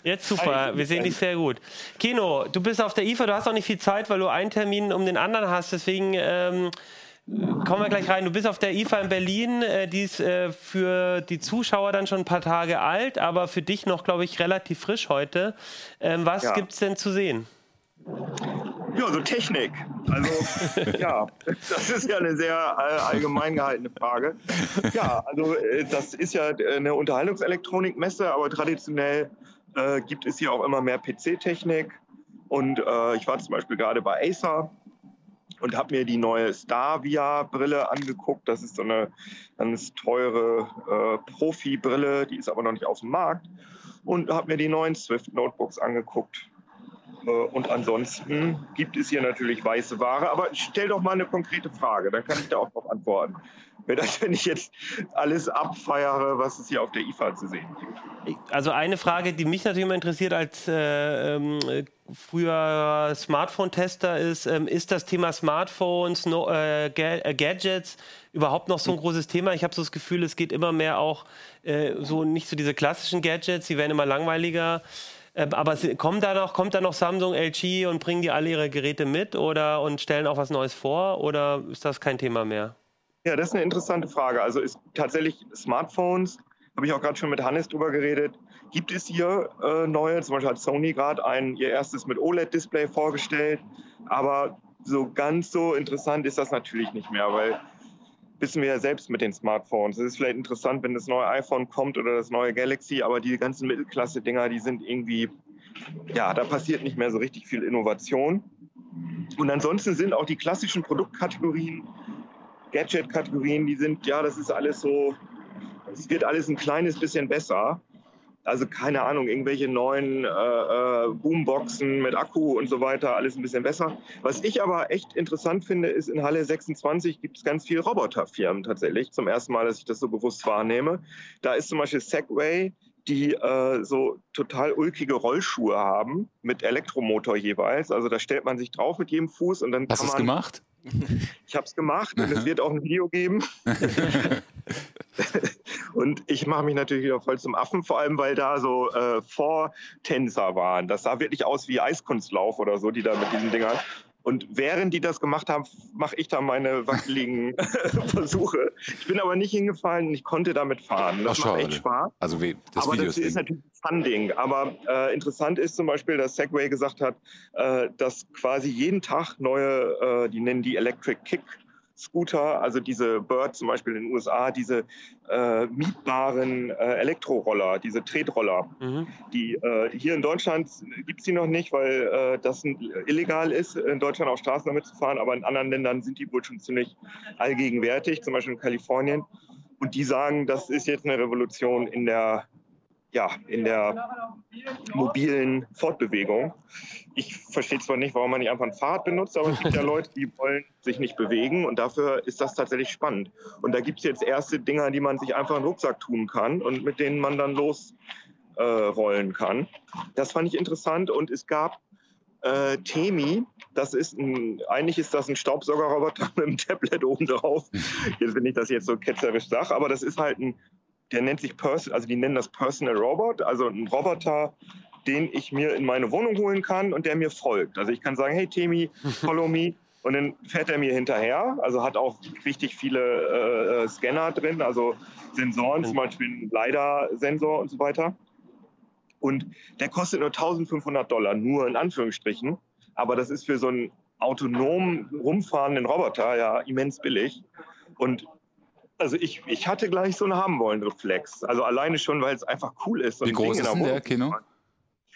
Jetzt super, wir sehen dich sehr gut. Keno, du bist auf der IFA, du hast auch nicht viel Zeit, weil du einen Termin um den anderen hast, deswegen ähm, kommen wir gleich rein. Du bist auf der IFA in Berlin, äh, die ist äh, für die Zuschauer dann schon ein paar Tage alt, aber für dich noch, glaube ich, relativ frisch heute. Ähm, was Ja. gibt's denn zu sehen? ja, so Technik. Also, ja, das ist ja eine sehr äh, allgemein gehaltene Frage. Ja, also, das ist ja eine Unterhaltungselektronikmesse, aber traditionell äh, gibt es hier auch immer mehr PC-Technik. Und äh, ich war zum Beispiel gerade bei Acer und habe mir die neue Star-VR-Brille angeguckt. Das ist so eine ganz teure äh, Profi-Brille, die ist aber noch nicht auf dem Markt. Und habe mir die neuen Swift-Notebooks angeguckt. Äh, Und ansonsten gibt es hier natürlich weiße Ware. Aber stell doch mal eine konkrete Frage, dann kann ich da auch drauf antworten. Wenn, ich jetzt alles abfeiere, was es hier auf der IFA zu sehen gibt. Also eine Frage, die mich natürlich immer interessiert als äh, ähm, äh, früher Smartphone-Tester ist, ähm, ist das Thema Smartphones, no, äh, äh, Gadgets überhaupt noch so ein großes Thema? Ich habe so das Gefühl, es geht immer mehr auch äh, so nicht so diese klassischen Gadgets, die werden immer langweiliger. Ähm, aber kommen da noch, kommt da noch Samsung, LG und bringen die alle ihre Geräte mit oder und stellen auch was Neues vor oder ist das kein Thema mehr? Ja, das ist eine interessante Frage. Also ist tatsächlich Smartphones, habe ich auch gerade schon mit Hannes drüber geredet, gibt es hier äh, neue, zum Beispiel hat Sony gerade ein ihr erstes mit OLED-Display vorgestellt, aber so ganz so interessant ist das natürlich nicht mehr, weil wissen wir ja selbst mit den Smartphones. Es ist vielleicht interessant, wenn das neue iPhone kommt oder das neue Galaxy, aber die ganzen Mittelklasse-Dinger, die sind irgendwie, ja, da passiert nicht mehr so richtig viel Innovation. Und ansonsten sind auch die klassischen Produktkategorien Gadget-Kategorien, die sind, ja, das ist alles so, es wird alles ein kleines bisschen besser. Also keine Ahnung, irgendwelche neuen äh, äh, Boomboxen mit Akku und so weiter, alles ein bisschen besser. Was ich aber echt interessant finde, ist, in Halle 26 gibt es ganz viele Roboterfirmen tatsächlich. Zum ersten Mal, dass ich das so bewusst wahrnehme. Da ist zum Beispiel Segway, die äh, so total ulkige Rollschuhe haben mit Elektromotor jeweils. Also da stellt man sich drauf mit jedem Fuß und dann Hast kann du es man. gemacht? Ich habe es gemacht und es wird auch ein Video geben. und ich mache mich natürlich wieder voll zum Affen, vor allem weil da so äh, Vortänzer waren. Das sah wirklich aus wie Eiskunstlauf oder so, die da mit diesen Dingern. Und während die das gemacht haben, mache ich da meine wackeligen Versuche. Ich bin aber nicht hingefallen und ich konnte damit fahren. Das Ach, macht echt Spaß. Also wie, das aber Video das ist ist natürlich ein Fun-Ding. Aber äh, interessant ist zum Beispiel, dass Segway gesagt hat, äh, dass quasi jeden Tag neue, äh, die nennen die Electric Kick Scooter, also diese Bird zum Beispiel in den USA, diese äh, mietbaren äh, Elektroroller, diese Tretroller, Mhm. die äh, hier in Deutschland gibt es die noch nicht, weil äh, das illegal ist, in Deutschland auf Straßen damit zu fahren, aber in anderen Ländern sind die wohl schon ziemlich allgegenwärtig, zum Beispiel in Kalifornien. Und die sagen, das ist jetzt eine Revolution in der, ja, in der mobilen Fortbewegung. Ich verstehe zwar nicht, warum man nicht einfach ein Fahrrad benutzt, aber es gibt ja Leute, die wollen sich nicht bewegen und dafür ist das tatsächlich spannend. Und da gibt es jetzt erste Dinger, die man sich einfach in den Rucksack tun kann und mit denen man dann losrollen äh, kann. Das fand ich interessant und es gab äh, Temi, das ist ein, eigentlich ist das ein Staubsaugerroboter mit einem Tablet oben drauf. Jetzt, wenn ich das jetzt so ketzerisch sage, aber das ist halt ein, der nennt sich Person, also die nennen das Personal Robot, also ein Roboter, den ich mir in meine Wohnung holen kann und der mir folgt. Also ich kann sagen, hey Temi, follow me. Und dann fährt er mir hinterher, also hat auch richtig viele äh, Scanner drin, also Sensoren, zum Beispiel ein LiDAR-Sensor und so weiter. Und der kostet nur 1500 Dollar, nur in Anführungsstrichen. Aber das ist für so einen autonom rumfahrenden Roboter ja immens billig. Und also ich, ich hatte gleich so einen haben wollen Reflex. Also alleine schon, weil es einfach cool ist. Wie groß Ding ist denn der, Kino?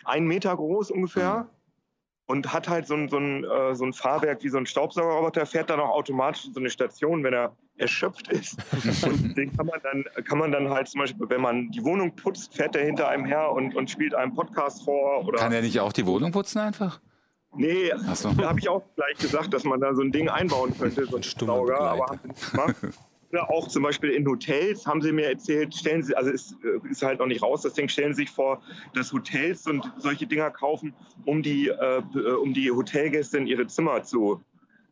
Ein Meter groß ungefähr. Mhm. Und hat halt so ein, so, ein, äh, so ein Fahrwerk wie so ein Staubsaugerroboter, fährt dann auch automatisch in so eine Station, wenn er erschöpft ist. und den kann man dann, kann man dann halt zum Beispiel, wenn man die Wohnung putzt, fährt er hinter einem her und, und spielt einem Podcast vor. Oder Kann er nicht auch die Wohnung putzen einfach? Nee, so. da habe ich auch gleich gesagt, dass man da so ein Ding einbauen könnte, so ein stummer Sauger, Begleiter. aber haben sie nicht gemacht. Auch zum Beispiel in Hotels haben sie mir erzählt, stellen sie, also es äh, ist halt noch nicht raus, das Ding stellen sie sich vor, dass Hotels und solche Dinger kaufen, um die, äh, äh, um die Hotelgäste in ihre Zimmer zu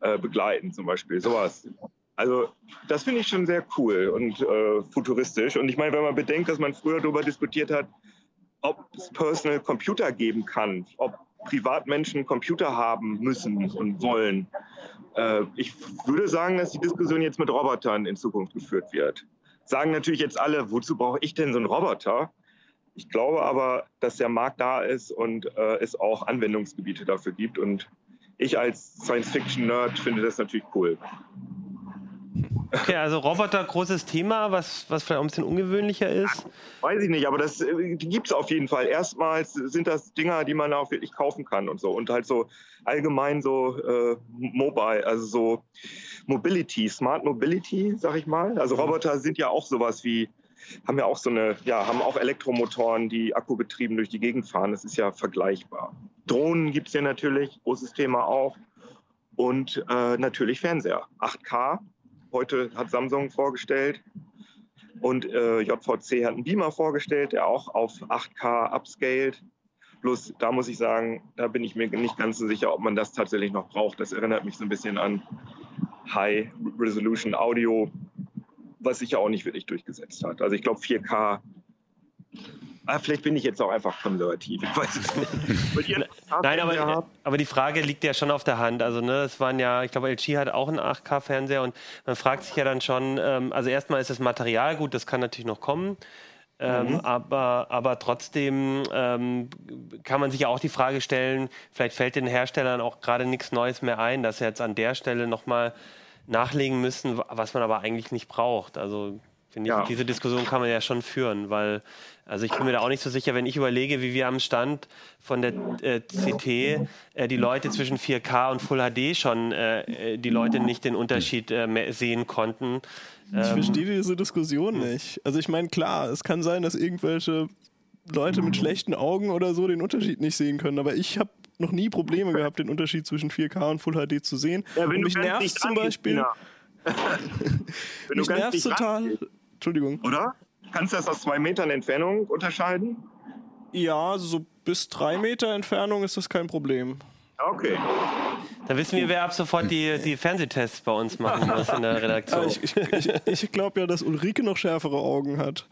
äh, begleiten, zum Beispiel. Sowas. Also das finde ich schon sehr cool und äh, futuristisch. Und ich meine, wenn man bedenkt, dass man früher darüber diskutiert hat, ob es Personal Computer geben kann, ob Privatmenschen Computer haben müssen und wollen. Äh, ich würde sagen, dass die Diskussion jetzt mit Robotern in Zukunft geführt wird. Sagen natürlich jetzt alle, wozu brauche ich denn so einen Roboter? Ich glaube aber, dass der Markt da ist und äh, es auch Anwendungsgebiete dafür gibt. Und ich als Science-Fiction-Nerd finde das natürlich cool. Okay, also Roboter, großes Thema, was, was vielleicht ein bisschen ungewöhnlicher ist. Weiß ich nicht, aber das äh, gibt es auf jeden Fall. Erstmals sind das Dinger, die man auch wirklich kaufen kann und so. Und halt so allgemein so äh, mobile, also so Mobility, Smart Mobility, sag ich mal. Also Roboter sind ja auch sowas wie, haben ja auch so eine, ja, haben auch Elektromotoren, die akkubetrieben durch die Gegend fahren. Das ist ja vergleichbar. Drohnen gibt es ja natürlich, großes Thema auch. Und äh, natürlich Fernseher. 8K. Heute hat Samsung vorgestellt. Und äh, JVC hat einen Beamer vorgestellt, der auch auf 8K upscaled. Bloß da muss ich sagen, da bin ich mir nicht ganz so sicher, ob man das tatsächlich noch braucht. Das erinnert mich so ein bisschen an High Resolution Audio, was sich ja auch nicht wirklich durchgesetzt hat. Also ich glaube 4K. Ah, vielleicht bin ich jetzt auch einfach konservativ. Ich weiß es nicht. Nein, aber, aber die Frage liegt ja schon auf der Hand. Also, ne, es waren ja, ich glaube, LG hat auch einen 8K-Fernseher und man fragt sich ja dann schon, ähm, also erstmal ist das Material gut, das kann natürlich noch kommen. Ähm, aber, aber trotzdem ähm, kann man sich ja auch die Frage stellen, vielleicht fällt den Herstellern auch gerade nichts Neues mehr ein, dass sie jetzt an der Stelle nochmal nachlegen müssen, wa- was man aber eigentlich nicht braucht. Also finde ich, Ja. diese Diskussion kann man ja schon führen, weil also ich bin mir da auch nicht so sicher, wenn ich überlege, wie wir am Stand von der äh, CT äh, die Leute zwischen 4K und Full HD schon äh, äh, die Leute nicht den Unterschied äh, mehr sehen konnten. Ich verstehe diese Diskussion nicht. Also ich meine, klar, es kann sein, dass irgendwelche Leute mit schlechten Augen oder so den Unterschied nicht sehen können. Aber ich habe noch nie Probleme gehabt, den Unterschied zwischen 4K und Full HD zu sehen. Ja, wenn und du mich nervt zum Beispiel. Du Mich ganz nervt total. rangehst, Entschuldigung. Oder? Kannst du das aus zwei Metern Entfernung unterscheiden? Ja, so bis drei Meter Entfernung ist das kein Problem. Okay. Da wissen wir, wer ab sofort die, die Fernsehtests bei uns machen muss in der Redaktion. Ich ich, ich, ich glaube ja, dass Ulrike noch schärfere Augen hat.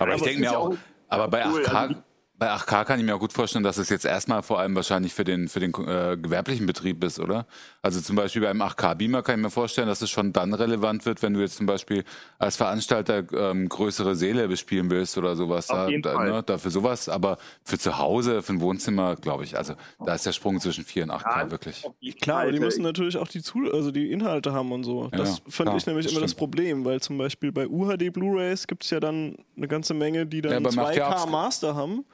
Aber ich aber denke ist mir auch, auch aber bei cool, 8K, also die- bei 8K kann ich mir auch gut vorstellen, dass es jetzt erstmal vor allem wahrscheinlich für den, für den äh, gewerblichen Betrieb ist, oder? Also zum Beispiel beim 8K-Beamer kann ich mir vorstellen, dass es schon dann relevant wird, wenn du jetzt zum Beispiel als Veranstalter ähm, größere Säle bespielen willst oder sowas. Auf da, jeden da, Fall. ne, dafür sowas, aber für zu Hause, für ein Wohnzimmer, glaube ich, also da ist der Sprung zwischen 4 und 8K wirklich. auf jeden Klar, aber die müssen natürlich auch die, Zu also die Inhalte haben und so. Das ja, fand klar, ich nämlich das immer das stimmt. Problem, weil zum Beispiel bei UHD Blu-Rays gibt es ja dann eine ganze Menge, die dann Ja, aber macht ja 2K Upsc- Master haben.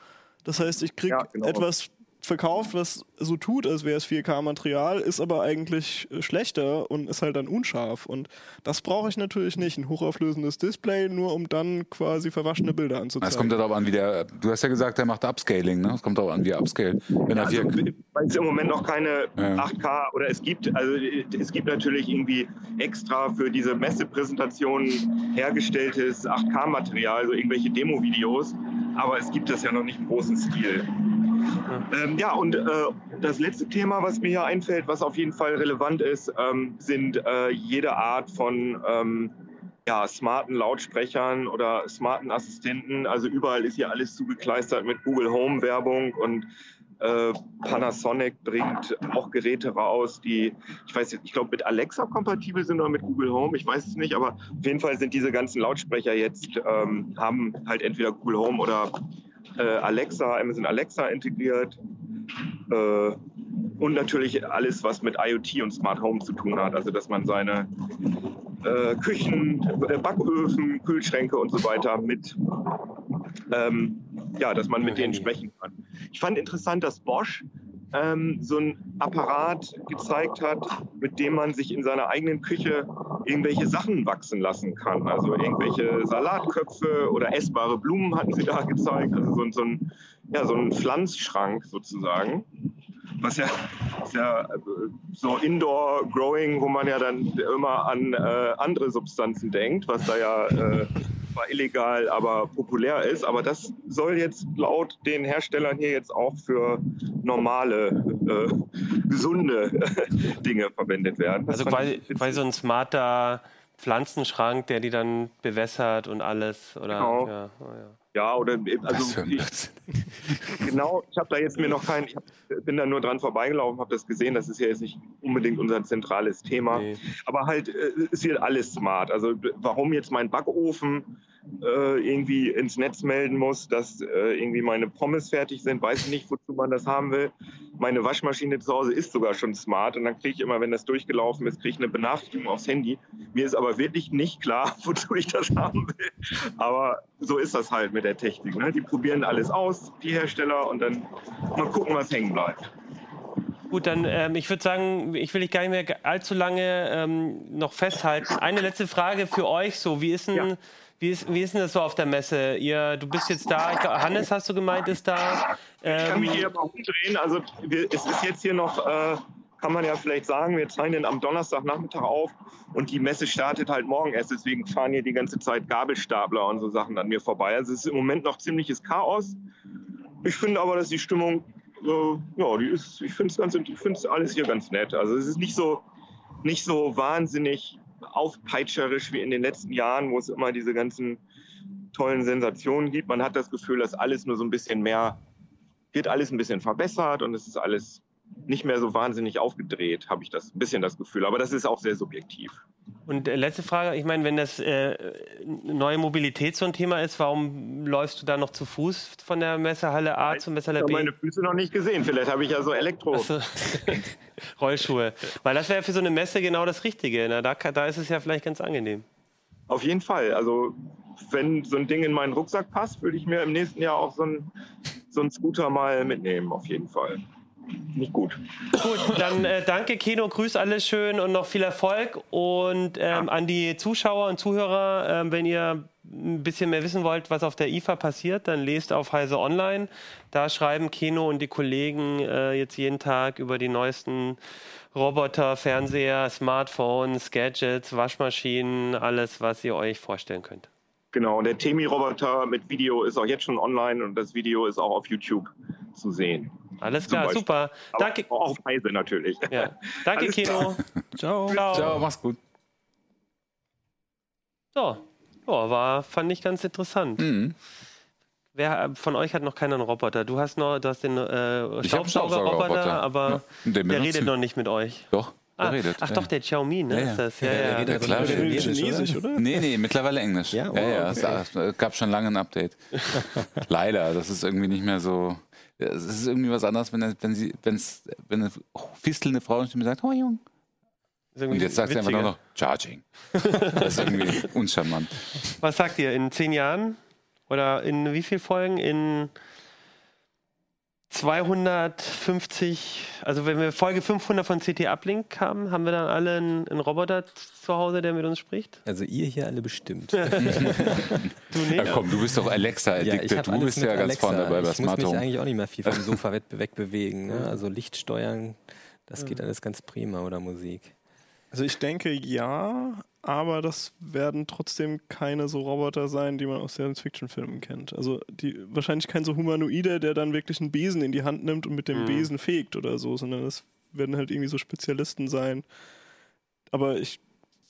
Das heißt, ich krieg Ja, genau. etwas verkauft, was so tut, als wäre es 4K-Material, ist aber eigentlich äh, schlechter und ist halt dann unscharf. Und das brauche ich natürlich nicht. Ein hochauflösendes Display, nur um dann quasi verwaschene Bilder anzuzeigen. Es kommt darauf an, wie der, du hast ja gesagt, der macht Upscaling, ne? Es kommt darauf an, wie er upscale. Wenn er Also, 4, weil es im Moment noch keine Ja. 8K oder es gibt, also es gibt natürlich irgendwie extra für diese Messepräsentationen hergestelltes 8K-Material, so irgendwelche Demo-Videos, aber es gibt das ja noch nicht im großen Stil. Ähm, ja, und äh, das letzte Thema, was mir hier einfällt, was auf jeden Fall relevant ist, ähm, sind äh, jede Art von ähm, ja, smarten Lautsprechern oder smarten Assistenten. Also überall ist hier alles zugekleistert mit Google Home Werbung und äh, Panasonic bringt auch Geräte raus, die, ich weiß nicht, ich glaube mit Alexa kompatibel sind oder mit Google Home, ich weiß es nicht, aber auf jeden Fall sind diese ganzen Lautsprecher jetzt, ähm, haben halt entweder Google Home oder äh, Alexa, Amazon Alexa integriert. Äh, und natürlich alles, was mit IoT und Smart Home zu tun hat. Also, dass man seine äh, Küchen, äh, Backöfen, Kühlschränke und so weiter mit, ähm, ja, dass man mit denen sprechen kann. Ich fand interessant, dass Bosch ähm, so ein Apparat gezeigt hat, mit dem man sich in seiner eigenen Küche irgendwelche Sachen wachsen lassen kann. Also irgendwelche Salatköpfe oder essbare Blumen hatten sie da gezeigt. Also so, so, ein, ja, so ein Pflanzschrank sozusagen. Was ja, ja äh, so Indoor-Growing, wo man ja dann immer an äh, andere Substanzen denkt, was da ja äh, zwar illegal, aber populär ist. Aber das soll jetzt laut den Herstellern hier jetzt auch für normale, äh, gesunde Dinge verwendet werden. Das Also quasi, quasi so ein smarter Pflanzenschrank, der die dann bewässert und alles. Oder, Genau. ja, oh ja. Ja, oder also ich, genau, ich habe da jetzt mir noch keinen, ich hab, bin da nur dran vorbeigelaufen, habe das gesehen, das ist ja jetzt nicht unbedingt unser zentrales Thema. Nee. Aber halt, äh, es wird alles smart. Also warum jetzt mein Backofen äh, irgendwie ins Netz melden muss, dass äh, irgendwie meine Pommes fertig sind, weiß ich nicht, wozu man das haben will. Meine Waschmaschine zu Hause ist sogar schon smart und dann kriege ich immer, wenn das durchgelaufen ist, kriege ich eine Benachrichtigung aufs Handy. Mir ist aber wirklich nicht klar, wozu ich das haben will. Aber so ist das halt mit der Technik. Ne? Die probieren alles aus, die Hersteller, und dann mal gucken, was hängen bleibt. Gut, dann ähm, ich würde sagen, ich will dich gar nicht mehr allzu lange ähm, noch festhalten. Eine letzte Frage für euch: So, wie ist denn, Ja. Wie ist, wie ist denn das so auf der Messe? Ihr, du bist jetzt da. Hannes hast du gemeint, ist da. Ich kann Ähm, mich hier mal umdrehen. Also wir, es ist jetzt hier noch, äh, kann man ja vielleicht sagen, wir zeichnen am Donnerstagnachmittag auf und die Messe startet halt morgen erst. Deswegen fahren hier die ganze Zeit Gabelstapler und so Sachen an mir vorbei. Also es ist im Moment noch ziemliches Chaos. Ich finde aber, dass die Stimmung, äh, ja, die ist, ich finde es ganz, ich finde es alles hier ganz nett. Also es ist nicht so, nicht so wahnsinnig aufpeitscherisch wie in den letzten Jahren, wo es immer diese ganzen tollen Sensationen gibt. Man hat das Gefühl, dass alles nur so ein bisschen mehr wird alles ein bisschen verbessert und es ist alles nicht mehr so wahnsinnig aufgedreht, habe ich das ein bisschen das Gefühl. Aber das ist auch sehr subjektiv. Und äh, letzte Frage: Ich meine, wenn das äh, neue Mobilität so ein Thema ist, warum läufst du da noch zu Fuß von der Messehalle A zur Ich Messehalle habe B? meine Füße noch nicht gesehen. Vielleicht habe ich ja so Elektro. Achso. Rollschuhe. Weil das wäre für so eine Messe genau das Richtige. Na, da, kann- da ist es ja vielleicht ganz angenehm. Auf jeden Fall. Also wenn so ein Ding in meinen Rucksack passt, würde ich mir im nächsten Jahr auch so einen so einen Scooter mal mitnehmen. Auf jeden Fall. Nicht gut. Gut, dann äh, danke Keno, grüß alles schön und noch viel Erfolg. Und ähm, an die Zuschauer und Zuhörer, ähm, wenn ihr ein bisschen mehr wissen wollt, was auf der IFA passiert, dann lest auf Heise Online. Da schreiben Keno und die Kollegen äh, jetzt jeden Tag über die neuesten Roboter, Fernseher, Smartphones, Gadgets, Waschmaschinen, alles, was ihr euch vorstellen könnt. Genau, und der Temi-Roboter mit Video ist auch jetzt schon online und das Video ist auch auf YouTube zu sehen. Alles klar, super. Aber Danke. Auch auf Heise natürlich. Ja. Danke, Alles Keno. Ciao. Ciao. Ciao, mach's gut. So, ja, war, fand ich ganz interessant. Mhm. Wer von euch hat noch keinen Roboter? Du hast noch, du hast den äh, Staubsaugerroboter, aber Ja, den der redet noch nicht mit euch. Doch, Ah, redet. ach ja. doch, der Xiaomi, ne? Ja. Ist das? Ja, Ja, der ja. redet Ja, also klar. Chinesisch, oder? Nee, nee, mittlerweile Englisch. Ja, Ja, oh, ja, okay. es gab schon lange ein Update. Leider, das ist irgendwie nicht mehr so. Es ist irgendwie was anderes, wenn, wenn sie, wenn's, wenn eine fistelnde Frauenstimme sagt, oh Jung. Und jetzt sagt sie einfach nur noch Charging. Das ist irgendwie uncharmant. Was sagt ihr? In zehn Jahren? Oder in wie viel Folgen? In 250, also wenn wir Folge 500 von CT Uplink haben, haben wir dann alle einen, einen Roboter zu Hause, der mit uns spricht? Also ihr hier alle bestimmt. Du Ja, nicht? komm, du bist doch Alexa Ja, du bist ja ganz Alexa. vorne dabei bei Ich muss Smart mich Home. eigentlich auch nicht mehr viel vom Sofa weg- wegbewegen. Ne? Also Licht steuern, das geht alles ganz prima oder Musik. Also ich denke ja, aber das werden trotzdem keine so Roboter sein, die man aus Science-Fiction-Filmen kennt. Also die wahrscheinlich kein so Humanoide, der dann wirklich einen Besen in die Hand nimmt und mit dem Mhm. Besen fegt oder so, sondern das werden halt irgendwie so Spezialisten sein. Aber ich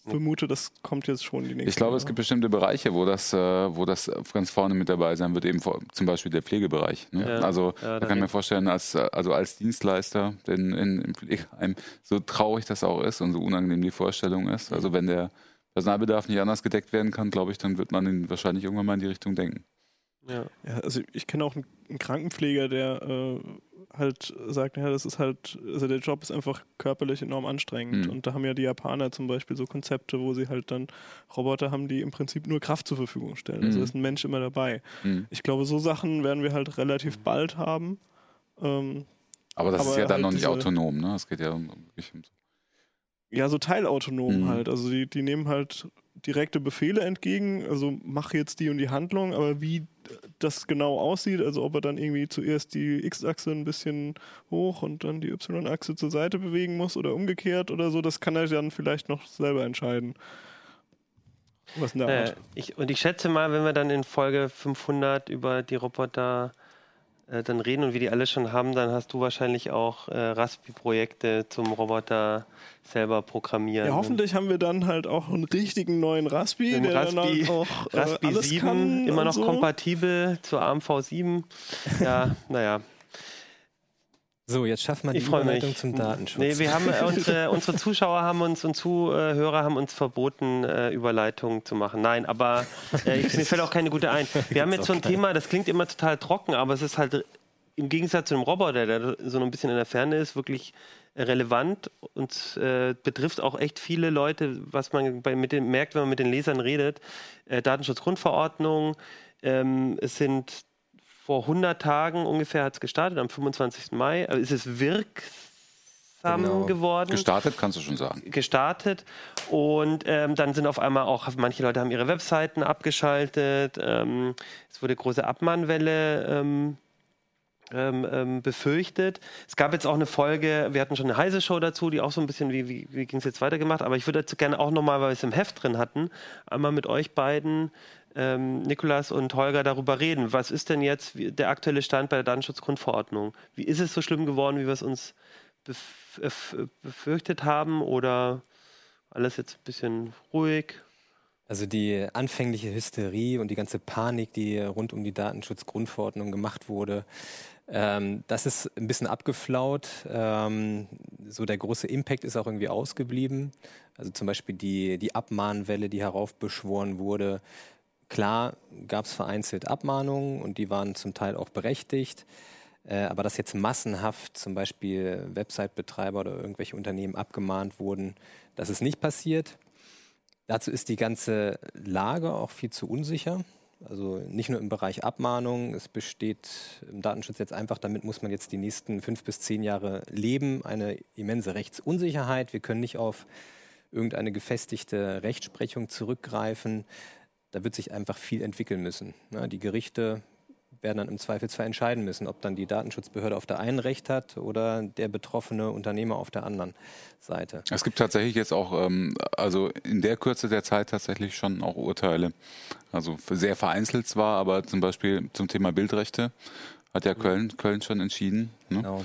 vermute, das kommt jetzt schon die nächste. Ich glaube, es gibt bestimmte Bereiche, wo das, äh, wo das ganz vorne mit dabei sein wird, eben vor, zum Beispiel der Pflegebereich. Ne? Ja. Also Ja, da kann ich mir vorstellen, als, äh, also als Dienstleister denn in, im Pflegeheim, so traurig das auch ist und so unangenehm die Vorstellung ist, also wenn der Personalbedarf nicht anders gedeckt werden kann, glaube ich, dann wird man ihn wahrscheinlich irgendwann mal in die Richtung denken. Ja. Ja, also ich kenne auch einen, einen Krankenpfleger, der äh, halt sagt, ja, das ist halt, also der Job ist einfach körperlich enorm anstrengend. Mhm. Und da haben ja die Japaner zum Beispiel so Konzepte, wo sie halt dann Roboter haben, die im Prinzip nur Kraft zur Verfügung stellen. Also Mhm. ist ein Mensch immer dabei. Mhm. Ich glaube, so Sachen werden wir halt relativ bald haben. Ähm, Aber das ist Aber ja dann halt noch nicht autonom, ne? Es geht ja um, um ja, so teilautonom Mhm. halt. Also die, die nehmen halt direkte Befehle entgegen, also mach jetzt die und die Handlung, aber wie das genau aussieht, also ob er dann irgendwie zuerst die X-Achse ein bisschen hoch und dann die Y-Achse zur Seite bewegen muss oder umgekehrt oder so, das kann er dann vielleicht noch selber entscheiden. Was in der Äh, Art. ich, und ich schätze mal, wenn wir dann in Folge 500 über die Roboter äh, dann reden und wie die alle schon haben, dann hast du wahrscheinlich auch äh, Raspi-Projekte zum Roboter selber programmieren. Ja, hoffentlich haben wir dann halt auch einen richtigen neuen Raspi, der Raspi, dann auch äh, Raspi alles 7 kann immer noch so. kompatibel zur AMV 7. Ja, naja. So, jetzt schaffen wir die Überleitung zum Datenschutz. Nee, wir haben äh, unsere, unsere Zuschauer haben uns und Zuhörer haben uns verboten, äh, Überleitungen zu machen. Nein, aber äh, mir fällt auch keine gute ein. Wir haben jetzt so ein Thema, das klingt immer total trocken, aber es ist halt im Gegensatz zu einem Roboter, der so ein bisschen in der Ferne ist, wirklich relevant und äh, betrifft auch echt viele Leute, was man bei, mit den, merkt, wenn man mit den Lesern redet. Äh, Datenschutzgrundverordnung, ähm, es sind vor 100 Tagen ungefähr hat es gestartet, am 25. Mai. Äh, ist es wirksam Genau. geworden? gestartet, kannst du schon sagen. gestartet und ähm, dann sind auf einmal auch, manche Leute haben ihre Webseiten abgeschaltet, ähm, es wurde große Abmahnwelle ähm, ähm, ähm, befürchtet. Es gab jetzt auch eine Folge, wir hatten schon eine heiße Show dazu, die auch so ein bisschen, wie, wie, wie ging es jetzt weiter gemacht, aber ich würde dazu gerne auch nochmal, weil wir es im Heft drin hatten, einmal mit euch beiden, ähm, Nikolas und Holger, darüber reden. Was ist denn jetzt der aktuelle Stand bei der Datenschutzgrundverordnung? Wie ist es so schlimm geworden, wie wir es uns bef äh, f- befürchtet haben oder alles jetzt ein bisschen ruhig? Also die anfängliche Hysterie und die ganze Panik, die rund um die Datenschutzgrundverordnung gemacht wurde, ähm, das ist ein bisschen abgeflaut. Ähm, so der große Impact ist auch irgendwie ausgeblieben. Also zum Beispiel die, die Abmahnwelle, die heraufbeschworen wurde. Klar gab es vereinzelt Abmahnungen und die waren zum Teil auch berechtigt. Äh, aber dass jetzt massenhaft zum Beispiel Website-Betreiber oder irgendwelche Unternehmen abgemahnt wurden, das ist nicht passiert. Dazu ist die ganze Lage auch viel zu unsicher. Also nicht nur im Bereich Abmahnung, es besteht im Datenschutz jetzt einfach, damit muss man jetzt die nächsten fünf bis zehn Jahre leben, eine immense Rechtsunsicherheit. Wir können nicht auf irgendeine gefestigte Rechtsprechung zurückgreifen. Da wird sich einfach viel entwickeln müssen. Ne? Die Gerichte werden dann im Zweifelsfall entscheiden müssen, ob dann die Datenschutzbehörde auf der einen Recht hat oder der betroffene Unternehmer auf der anderen Seite. Es gibt tatsächlich jetzt auch, ähm, also in der Kürze der Zeit tatsächlich schon auch Urteile. Also sehr vereinzelt zwar, aber zum Beispiel zum Thema Bildrechte hat ja Köln, Köln schon entschieden. Ne? Genau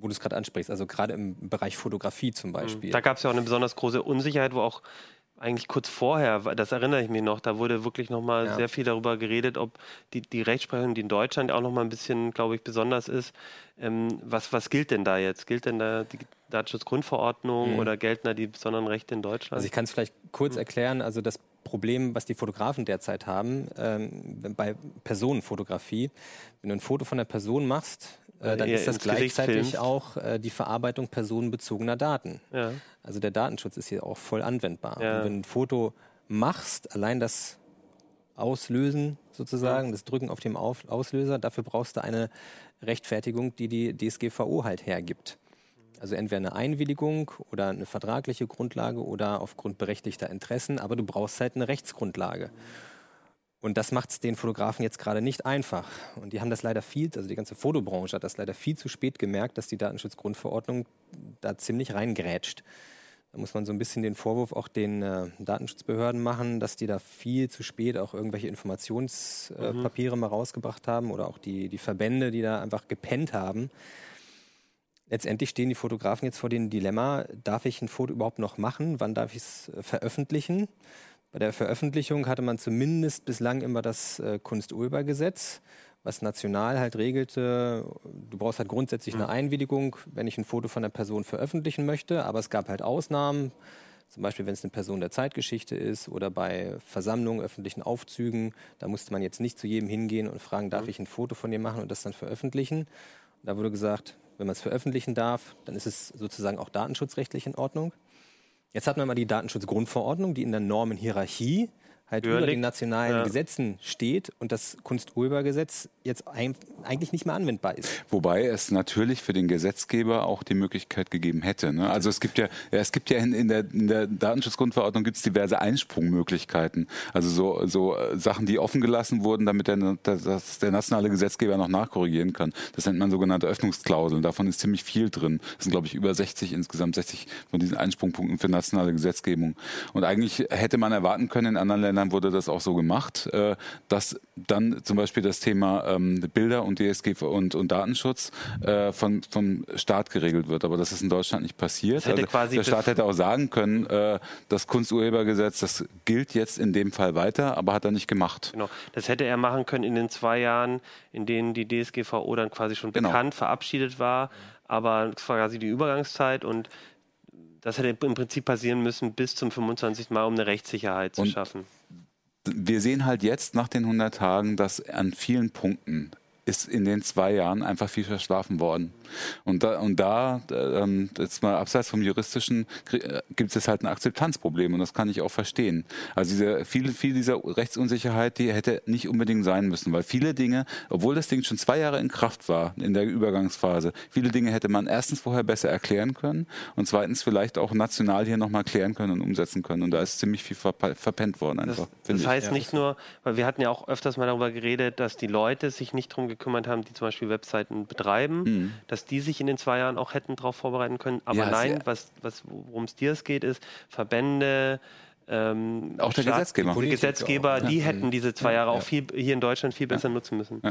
wo du es gerade ansprichst, also gerade im Bereich Fotografie zum Beispiel. Da gab es ja auch eine besonders große Unsicherheit, wo auch eigentlich kurz vorher, das erinnere ich mich noch, da wurde wirklich nochmal ja. sehr viel darüber geredet, ob die, die Rechtsprechung, die in Deutschland auch nochmal ein bisschen, glaube ich, besonders ist. Ähm, was, was gilt denn da jetzt? Gilt denn da die Datenschutzgrundverordnung mhm. oder gelten da die besonderen Rechte in Deutschland? Also ich kann es vielleicht kurz mhm. erklären. Also das Problem, was die Fotografen derzeit haben, ähm, bei Personenfotografie, wenn du ein Foto von einer Person machst, äh, dann ist das gleichzeitig auch äh, die Verarbeitung personenbezogener Daten. Ja. Also der Datenschutz ist hier auch voll anwendbar. Ja. wenn du ein Foto machst, allein das Auslösen sozusagen, ja. das Drücken auf dem auf Auslöser, dafür brauchst du eine Rechtfertigung, die die DSGVO halt hergibt. Also entweder eine Einwilligung oder eine vertragliche Grundlage oder aufgrund berechtigter Interessen, aber du brauchst halt eine Rechtsgrundlage. Und das macht es den Fotografen jetzt gerade nicht einfach. Und die haben das leider viel, also die ganze Fotobranche hat das leider viel zu spät gemerkt, dass die Datenschutzgrundverordnung da ziemlich reingrätscht. Da muss man so ein bisschen den Vorwurf auch den äh, Datenschutzbehörden machen, dass die da viel zu spät auch irgendwelche Informationspapiere äh, mhm. mal rausgebracht haben oder auch die, die Verbände, die da einfach gepennt haben. Letztendlich stehen die Fotografen jetzt vor dem Dilemma, darf ich ein Foto überhaupt noch machen? Wann darf ich es äh, veröffentlichen? Bei der Veröffentlichung hatte man zumindest bislang immer das äh, Kunsturhebergesetz, was national halt regelte, du brauchst halt grundsätzlich eine mhm. Einwilligung, wenn ich ein Foto von einer Person veröffentlichen möchte, aber es gab halt Ausnahmen, zum Beispiel wenn es eine Person der Zeitgeschichte ist oder bei Versammlungen, öffentlichen Aufzügen, da musste man jetzt nicht zu jedem hingehen und fragen, darf mhm. ich ein Foto von dir machen und das dann veröffentlichen. Da wurde gesagt, wenn man es veröffentlichen darf, dann ist es sozusagen auch datenschutzrechtlich in Ordnung. Jetzt hat man mal die Datenschutzgrundverordnung, die in der Normenhierarchie halt Hörlich. über den nationalen ja. Gesetzen steht und das Kunsturhebergesetz jetzt ein, eigentlich nicht mehr anwendbar ist. Wobei es natürlich für den Gesetzgeber auch die Möglichkeit gegeben hätte. Ne? Also es gibt ja, ja, es gibt ja in, in, der, in der Datenschutzgrundverordnung gibt es diverse Einsprungmöglichkeiten. Also so, so äh, Sachen, die offen gelassen wurden, damit der, dass der nationale Gesetzgeber noch nachkorrigieren kann. Das nennt man sogenannte Öffnungsklauseln. Davon ist ziemlich viel drin. Das sind, glaube ich, über 60 insgesamt, 60 von diesen Einsprungpunkten für nationale Gesetzgebung. Und eigentlich hätte man erwarten können, in anderen Ländern Ländern wurde das auch so gemacht, äh, dass dann zum Beispiel das Thema ähm, Bilder und DSG und, und Datenschutz äh, von, vom Staat geregelt wird. Aber das ist in Deutschland nicht passiert. Also der Staat hätte auch sagen können, äh, das Kunsturhebergesetz, das gilt jetzt in dem Fall weiter, aber hat er nicht gemacht. Genau, das hätte er machen können in den zwei Jahren, in denen die DSGVO dann quasi schon genau. bekannt verabschiedet war. Aber es war quasi die Übergangszeit und das hätte im Prinzip passieren müssen bis zum 25. Mal, um eine Rechtssicherheit zu und schaffen. Wir sehen halt jetzt nach den 100 Tagen, dass an vielen Punkten ist in den zwei Jahren einfach viel verschlafen worden. Und da, und da ähm, jetzt mal abseits vom Juristischen, äh, gibt es halt ein Akzeptanzproblem und das kann ich auch verstehen. Also diese, viele, viel dieser Rechtsunsicherheit, die hätte nicht unbedingt sein müssen, weil viele Dinge, obwohl das Ding schon zwei Jahre in Kraft war, in der Übergangsphase, viele Dinge hätte man erstens vorher besser erklären können und zweitens vielleicht auch national hier nochmal klären können und umsetzen können. Und da ist ziemlich viel verpennt worden einfach. Das, das heißt nicht nur, weil wir hatten ja auch öfters mal darüber geredet, dass die Leute sich nicht darum gekümmert haben, die zum Beispiel Webseiten betreiben, mhm. Dass die sich in den zwei Jahren auch hätten darauf vorbereiten können. Aber ja, nein, was, was, worum es dir geht, ist Verbände, ähm, auch der Staat, Gesetzgeber. Die Gesetzgeber, auch, die hätten diese zwei Jahre auch viel hier in Deutschland viel besser nutzen müssen.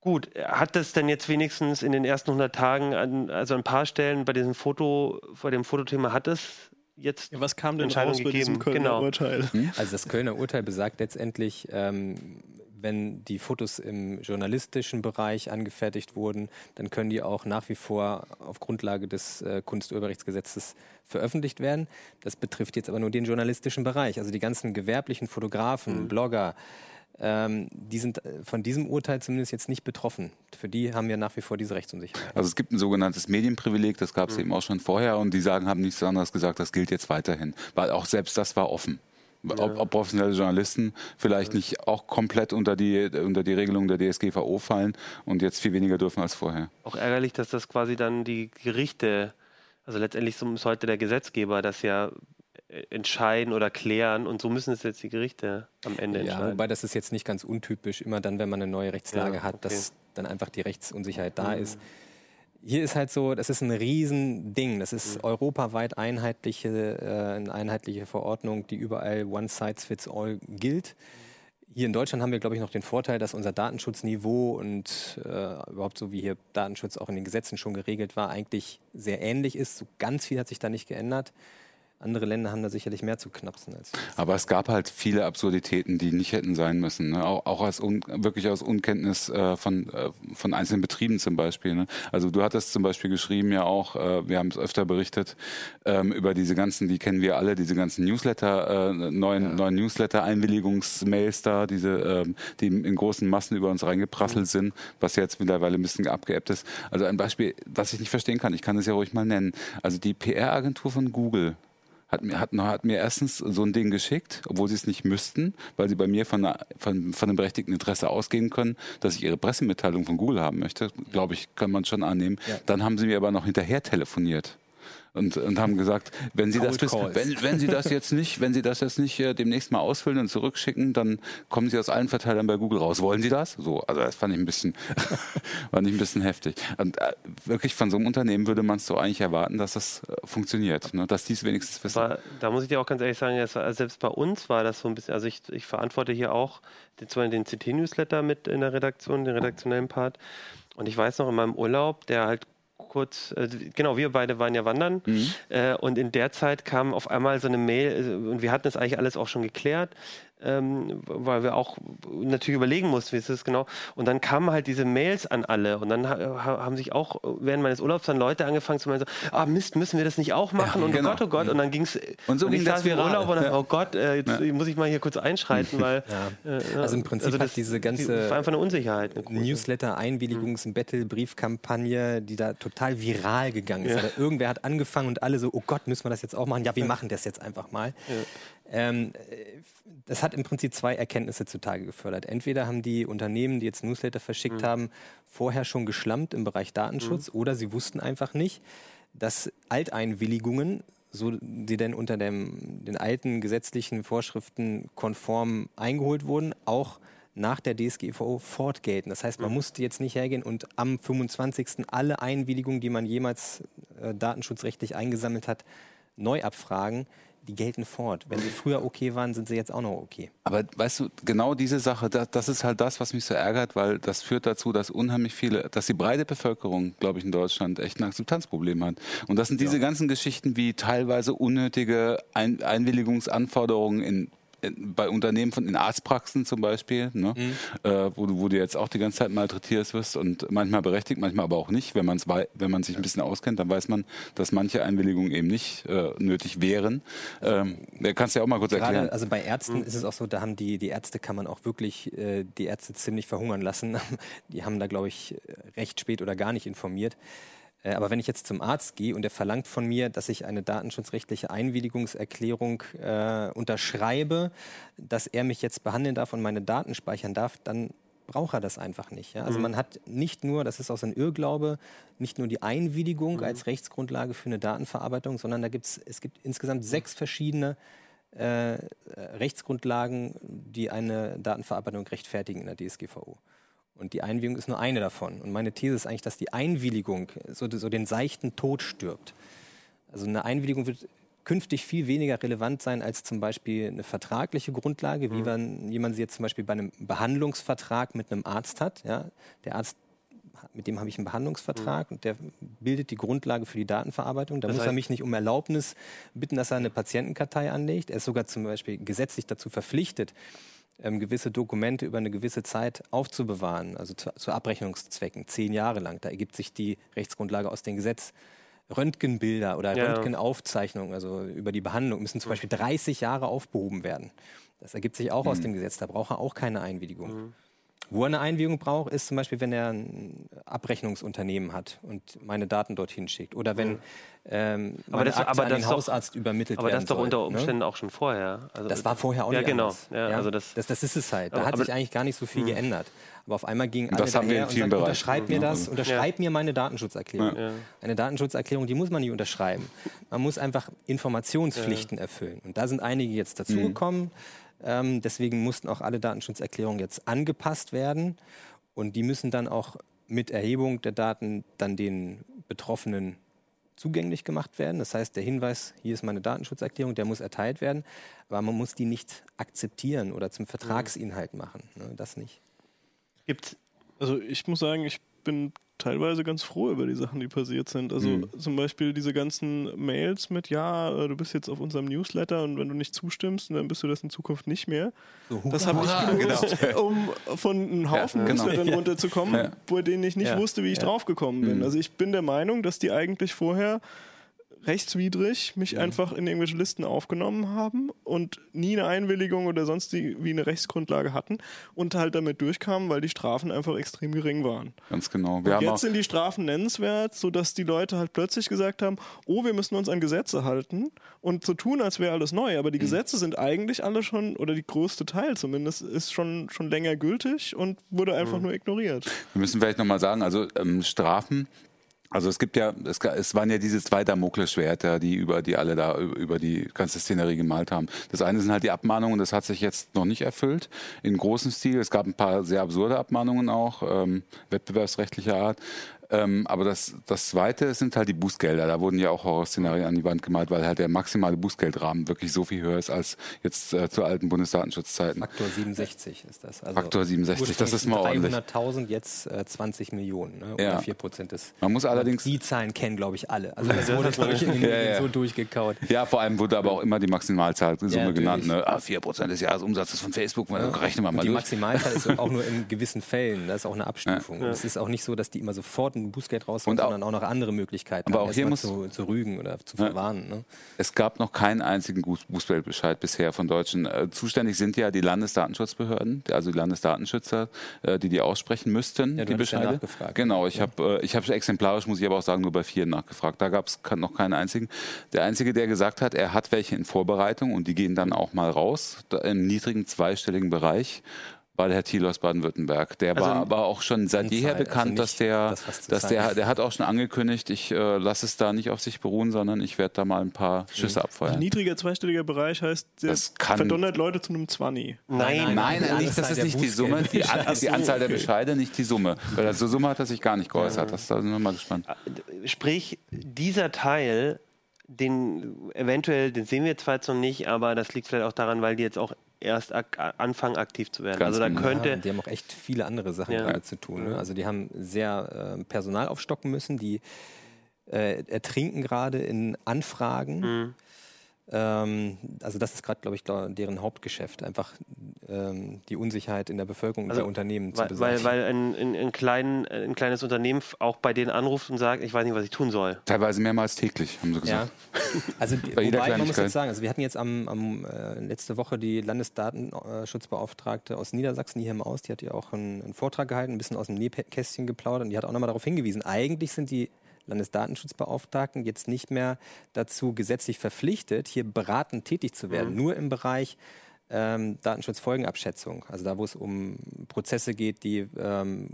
Gut, hat das denn jetzt wenigstens in den ersten 100 Tagen, an, also ein paar Stellen bei diesem Foto, bei dem Fotothema hat es jetzt ja, was kam denn raus gegeben? bei diesem Kölner genau. Urteil? Hm? Also das Kölner Urteil besagt letztendlich, ähm, wenn die Fotos im journalistischen Bereich angefertigt wurden, dann können die auch nach wie vor auf Grundlage des äh, Kunsturheberrechtsgesetzes veröffentlicht werden. Das betrifft jetzt aber nur den journalistischen Bereich. Also die ganzen gewerblichen Fotografen, mhm. Blogger, ähm, die sind äh, von diesem Urteil zumindest jetzt nicht betroffen. Für die haben wir nach wie vor diese Rechtsunsicherheit. Also es gibt ein sogenanntes Medienprivileg, das gab es mhm. eben auch schon vorher und die sagen, haben nichts anderes gesagt, das gilt jetzt weiterhin. Weil auch selbst das war offen. Ob, ob, professionelle Journalisten vielleicht nicht auch komplett unter die, unter die Regelung der DSGVO fallen und jetzt viel weniger dürfen als vorher. Auch ärgerlich, dass das quasi dann die Gerichte, also letztendlich sollte der Gesetzgeber das ja äh, entscheiden oder klären und so müssen es jetzt die Gerichte am Ende Ja, entscheiden. wobei das ist jetzt nicht ganz untypisch, immer dann, wenn man eine neue Rechtslage Ja, hat, okay. dass dann einfach die Rechtsunsicherheit da ist. Hier ist halt so, das ist ein Riesending. Das ist europaweit einheitliche, äh, eine einheitliche Verordnung, die überall One Size Fits All gilt. Hier in Deutschland haben wir, glaube ich, noch den Vorteil, dass unser Datenschutzniveau und äh, überhaupt so wie hier Datenschutz auch in den Gesetzen schon geregelt war, eigentlich sehr ähnlich ist. So ganz viel hat sich da nicht geändert. Andere Länder haben da sicherlich mehr zu knapsen als. Aber es gab halt viele Absurditäten, die nicht hätten sein müssen. Ne? Auch, auch aus un, wirklich aus Unkenntnis äh, von, äh, von einzelnen Betrieben zum Beispiel. Ne? Also du hattest zum Beispiel geschrieben ja auch, äh, wir haben es öfter berichtet, ähm, über diese ganzen, die kennen wir alle, diese ganzen Newsletter, äh, neuen, neuen Newsletter-Einwilligungsmails da, diese, ähm, die in großen Massen über uns reingeprasselt sind, was jetzt mittlerweile ein bisschen abgeebbt ist. Also ein Beispiel, was ich nicht verstehen kann, ich kann es ja ruhig mal nennen. Also die PR-Agentur von Google, hat mir, hat, hat mir erstens so ein Ding geschickt, obwohl sie es nicht müssten, weil sie bei mir von, einer, von, von einem berechtigten Interesse ausgehen können, dass ich ihre Pressemitteilung von Google haben möchte. Glaube ich, kann man schon annehmen. Ja. Dann haben sie mir aber noch hinterher telefoniert. Und, und haben gesagt, wenn Sie, das bis, wenn, wenn Sie das jetzt nicht, wenn Sie das jetzt nicht äh, demnächst mal ausfüllen und zurückschicken, dann kommen Sie aus allen Verteilern bei Google raus. Wollen Sie das? So, also das fand ich ein bisschen, fand ich ein bisschen heftig. Und äh, wirklich von so einem Unternehmen würde man es so eigentlich erwarten, dass das äh, funktioniert, ne? dass die es wenigstens wissen. Aber da muss ich dir auch ganz ehrlich sagen, war, also selbst bei uns war das so ein bisschen, also ich, ich verantworte hier auch den, den CT-Newsletter mit in der Redaktion, den redaktionellen Part. Und ich weiß noch in meinem Urlaub, der halt kurz, äh, genau, wir beide waren ja wandern. Äh, und in der Zeit kam auf einmal so eine Mail äh, und wir hatten das eigentlich alles auch schon geklärt, ähm, weil wir auch natürlich überlegen mussten, wie ist das genau. Und dann kamen halt diese Mails an alle und dann ha ha- haben sich auch während meines Urlaubs dann Leute angefangen zu meinen, so, ah Mist, müssen wir das nicht auch machen? und genau. oh Gott, oh Gott. Und dann ging es, Und so ich ging das saß viral. Urlaub und dann, Ja. oh Gott, äh, jetzt muss ich mal hier kurz einschreiten, weil Ja. äh, Also im Prinzip hat diese ganze das war einfach eine Unsicherheit. Eine. Newsletter, Einwilligungs-, Battle, Briefkampagne, die da total viral gegangen ist. Ja. Oder irgendwer hat angefangen und alle so, oh Gott, müssen wir das jetzt auch machen? Ja, wir machen das jetzt einfach mal. Ähm, äh, das hat im Prinzip zwei Erkenntnisse zutage gefördert. Entweder haben die Unternehmen, die jetzt Newsletter verschickt haben, vorher schon geschlampt im Bereich Datenschutz oder sie wussten einfach nicht, dass Alteinwilligungen, so die denn unter dem, den alten gesetzlichen Vorschriften konform eingeholt wurden, auch nach der DSGVO fortgelten. Das heißt, man musste jetzt nicht hergehen und am 25. alle Einwilligungen, die man jemals äh, datenschutzrechtlich eingesammelt hat, neu abfragen. Die gelten fort. Wenn sie früher okay waren, sind sie jetzt auch noch okay. Aber weißt du, genau diese Sache, das, das ist halt das, was mich so ärgert, weil das führt dazu, dass unheimlich viele, dass die breite Bevölkerung, glaube ich, in Deutschland echt ein Akzeptanzproblem hat. Und das sind diese ganzen Geschichten wie teilweise unnötige Ein Einwilligungsanforderungen in in- bei Unternehmen von in Arztpraxen zum Beispiel, ne? äh, wo, du, wo du jetzt auch die ganze Zeit malträtiert wirst und manchmal berechtigt, manchmal aber auch nicht. Wenn, man's wei wenn man sich ein bisschen auskennt, dann weiß man, dass manche Einwilligungen eben nicht äh, nötig wären. Ähm, kannst du ja auch mal kurz erklären. Gerade, also bei Ärzten ist es auch so, da haben die, die Ärztekammern auch wirklich äh, die Ärzte ziemlich verhungern lassen. Die haben da, glaube ich, recht spät oder gar nicht informiert. Äh, Aber wenn ich jetzt zum Arzt gehe und der verlangt von mir, dass ich eine datenschutzrechtliche Einwilligungserklärung äh, unterschreibe, dass er mich jetzt behandeln darf und meine Daten speichern darf, dann braucht er das einfach nicht. Ja? Also man hat nicht nur, das ist auch so ein Irrglaube, nicht nur die Einwilligung als Rechtsgrundlage für eine Datenverarbeitung, sondern da gibt's, es gibt insgesamt sechs verschiedene äh, Rechtsgrundlagen, die eine Datenverarbeitung rechtfertigen in der DSGVO. Und die Einwilligung ist nur eine davon. Und meine These ist eigentlich, dass die Einwilligung so, so den seichten Tod stirbt. Also eine Einwilligung wird künftig viel weniger relevant sein als zum Beispiel eine vertragliche Grundlage, wie, man, wie man sie jetzt zum Beispiel bei einem Behandlungsvertrag mit einem Arzt hat. Ja? Der Arzt, mit dem habe ich einen Behandlungsvertrag und der bildet die Grundlage für die Datenverarbeitung. Da Das muss er mich nicht um Erlaubnis bitten, dass er eine Patientenkartei anlegt. Er ist sogar zum Beispiel gesetzlich dazu verpflichtet, ähm, gewisse Dokumente über eine gewisse Zeit aufzubewahren, also zu, zu Abrechnungszwecken, zehn Jahre lang. Da ergibt sich die Rechtsgrundlage aus dem Gesetz. Röntgenbilder oder Ja. Röntgenaufzeichnungen, also über die Behandlung, müssen zum Beispiel 30 Jahre aufbehoben werden. Das ergibt sich auch aus dem Gesetz. Da braucht er auch keine Einwilligung. Wo er eine Einwilligung braucht, ist zum Beispiel, wenn er ein Abrechnungsunternehmen hat und meine Daten dorthin schickt. Oder wenn ähm, Aber meine das- Akte aber an das den ist doch- Hausarzt übermittelt Aber das doch soll, unter ne? Umständen auch schon vorher. Also Das war vorher auch ja, nicht genau. anders. Ja, Also das, das, das ist es halt. Da Aber- hat sich eigentlich gar nicht so viel geändert. Aber auf einmal Und alle das haben wir daher in und vielen Bereichen. unterschreib mir Ja. das, unterschreib mir meine Datenschutzerklärung. Ja. Eine Datenschutzerklärung, die muss man nicht unterschreiben. Man muss einfach Informationspflichten erfüllen. Und da sind einige jetzt dazugekommen. Ähm, deswegen mussten auch alle Datenschutzerklärungen jetzt angepasst werden. Und die müssen dann auch mit Erhebung der Daten dann den Betroffenen zugänglich gemacht werden. Das heißt, der Hinweis, hier ist meine Datenschutzerklärung, der muss erteilt werden. Aber man muss die nicht akzeptieren oder zum Vertragsinhalt machen. Ne, das nicht. gibt's Also ich muss sagen, ich bin teilweise ganz froh über die Sachen, die passiert sind. Also zum Beispiel diese ganzen Mails mit, ja, äh, du bist jetzt auf unserem Newsletter und wenn du nicht zustimmst, dann bist du das in Zukunft nicht mehr. Das habe ich genutzt, um von einem Haufen Ja, genau. Newslettern runterzukommen, Ja. bei denen ich nicht Ja. wusste, wie ich draufgekommen bin. Also ich bin der Meinung, dass die eigentlich vorher rechtswidrig mich einfach in irgendwelche Listen aufgenommen haben und nie eine Einwilligung oder sonst die, wie eine Rechtsgrundlage hatten und halt damit durchkamen, weil die Strafen einfach extrem gering waren. Ganz genau. Wir haben Jetzt sind die Strafen nennenswert, sodass die Leute halt plötzlich gesagt haben, oh, wir müssen uns an Gesetze halten und so tun, als wäre alles neu. Mhm. Aber die Gesetze sind eigentlich alle schon, oder die größte Teil zumindest, ist schon, schon länger gültig und wurde Mhm. einfach nur ignoriert. wir müssen vielleicht nochmal sagen, also ähm, Strafen, also es gibt ja, es, es waren ja diese zwei Damoklesschwerter, die über die alle da über über die ganze Szenerie gemalt haben. Das eine sind halt die Abmahnungen, das hat sich jetzt noch nicht erfüllt in großem Stil. Es gab ein paar sehr absurde Abmahnungen auch, ähm, wettbewerbsrechtlicher Art. Ähm, aber das, das zweite sind halt die Bußgelder. Da wurden ja auch Horrorszenarien an die Wand gemalt, weil halt der maximale Bußgeldrahmen wirklich so viel höher ist als jetzt äh, zu alten Bundesdatenschutzzeiten. Faktor 67 ist das. Also Faktor 67, das ist mal ordentlich. 300.000, jetzt äh, 20 Millionen. Ne? Oder Ja. 4 Prozent des. Man muss allerdings Die Zahlen kennen, glaube ich, alle. Also das wurde, glaube ich, in den Ja, ja. so durchgekaut. Ja, vor allem wurde aber auch immer die Maximalzahlsumme Ja, genannt. Ne? Ah, 4% des Jahresumsatzes von Facebook, ja. rechnen wir Und mal die durch. Maximalzahl ist auch nur in gewissen Fällen. Das ist auch eine Abstufung. Und Es ist auch nicht so, dass die immer sofort ein Bußgeld auch- sondern auch noch andere Möglichkeiten, Aber auch hier muss- zu, zu rügen oder zu verwarnen. Ne? Es gab noch keinen einzigen Buß- Bußgeldbescheid bisher von Deutschen. Äh, zuständig sind ja die Landesdatenschutzbehörden, also die Landesdatenschützer, äh, die die aussprechen müssten, Ja, die ja Bescheide. Genau, ich habe äh, ich habe exemplarisch, muss ich aber auch sagen, nur bei vier nachgefragt. Da gab es noch keinen einzigen. Der einzige, der gesagt hat, er hat welche in Vorbereitung und die gehen dann auch mal raus, im niedrigen zweistelligen Bereich. War der Herr Thiel aus Baden-Württemberg. Der war aber auch schon seit jeher also bekannt, nicht dass der, das, dass der, der hat auch schon angekündigt, ich äh, lasse es da nicht auf sich beruhen, sondern ich werde da mal ein paar Schüsse abfeuern. Niedriger zweistelliger Bereich heißt, der Das kann- verdonnert Leute zu einem 20. Nein, Nein, Die nicht, das ist nicht die Summe, die, Bußgeldbescheide. An, die Anzahl der Bescheide, nicht die Summe. Weil zur Summe hat er sich gar nicht geäußert. Das, da sind wir mal gespannt. Sprich, dieser Teil, den eventuell, den sehen wir jetzt zwar jetzt noch nicht, aber das liegt vielleicht auch daran, weil die jetzt auch erst ak anfangen aktiv zu werden. Ganz also da genau. könnte Ja, die haben auch echt viele andere Sachen Ja. gerade zu tun. Ne? Also die haben sehr äh, Personal aufstocken müssen, die äh, ertrinken gerade in Anfragen. Mhm. Ähm, also das ist gerade, glaube ich, deren Hauptgeschäft, einfach ähm, die Unsicherheit in der Bevölkerung und der Unternehmen zu weil, weil, beseitigen. weil ein, ein, ein, klein, ein kleines Unternehmen auch bei denen anruft und sagt, ich weiß nicht, was ich tun soll. Teilweise mehrmals täglich, haben sie Ja, gesagt. also Bei jeder wobei, man muss jetzt sagen, also wir hatten jetzt am, am äh, letzte Woche die Landesdatenschutzbeauftragte aus Niedersachsen, die hier im Aus, die hat ja auch einen, einen Vortrag gehalten, ein bisschen aus dem Nähkästchen geplaudert und die hat auch nochmal darauf hingewiesen, eigentlich sind die Landesdatenschutzbeauftragten jetzt nicht mehr dazu gesetzlich verpflichtet, hier beratend tätig zu werden, nur im Bereich ähm, Datenschutzfolgenabschätzung, also da, wo es um Prozesse geht, die ähm,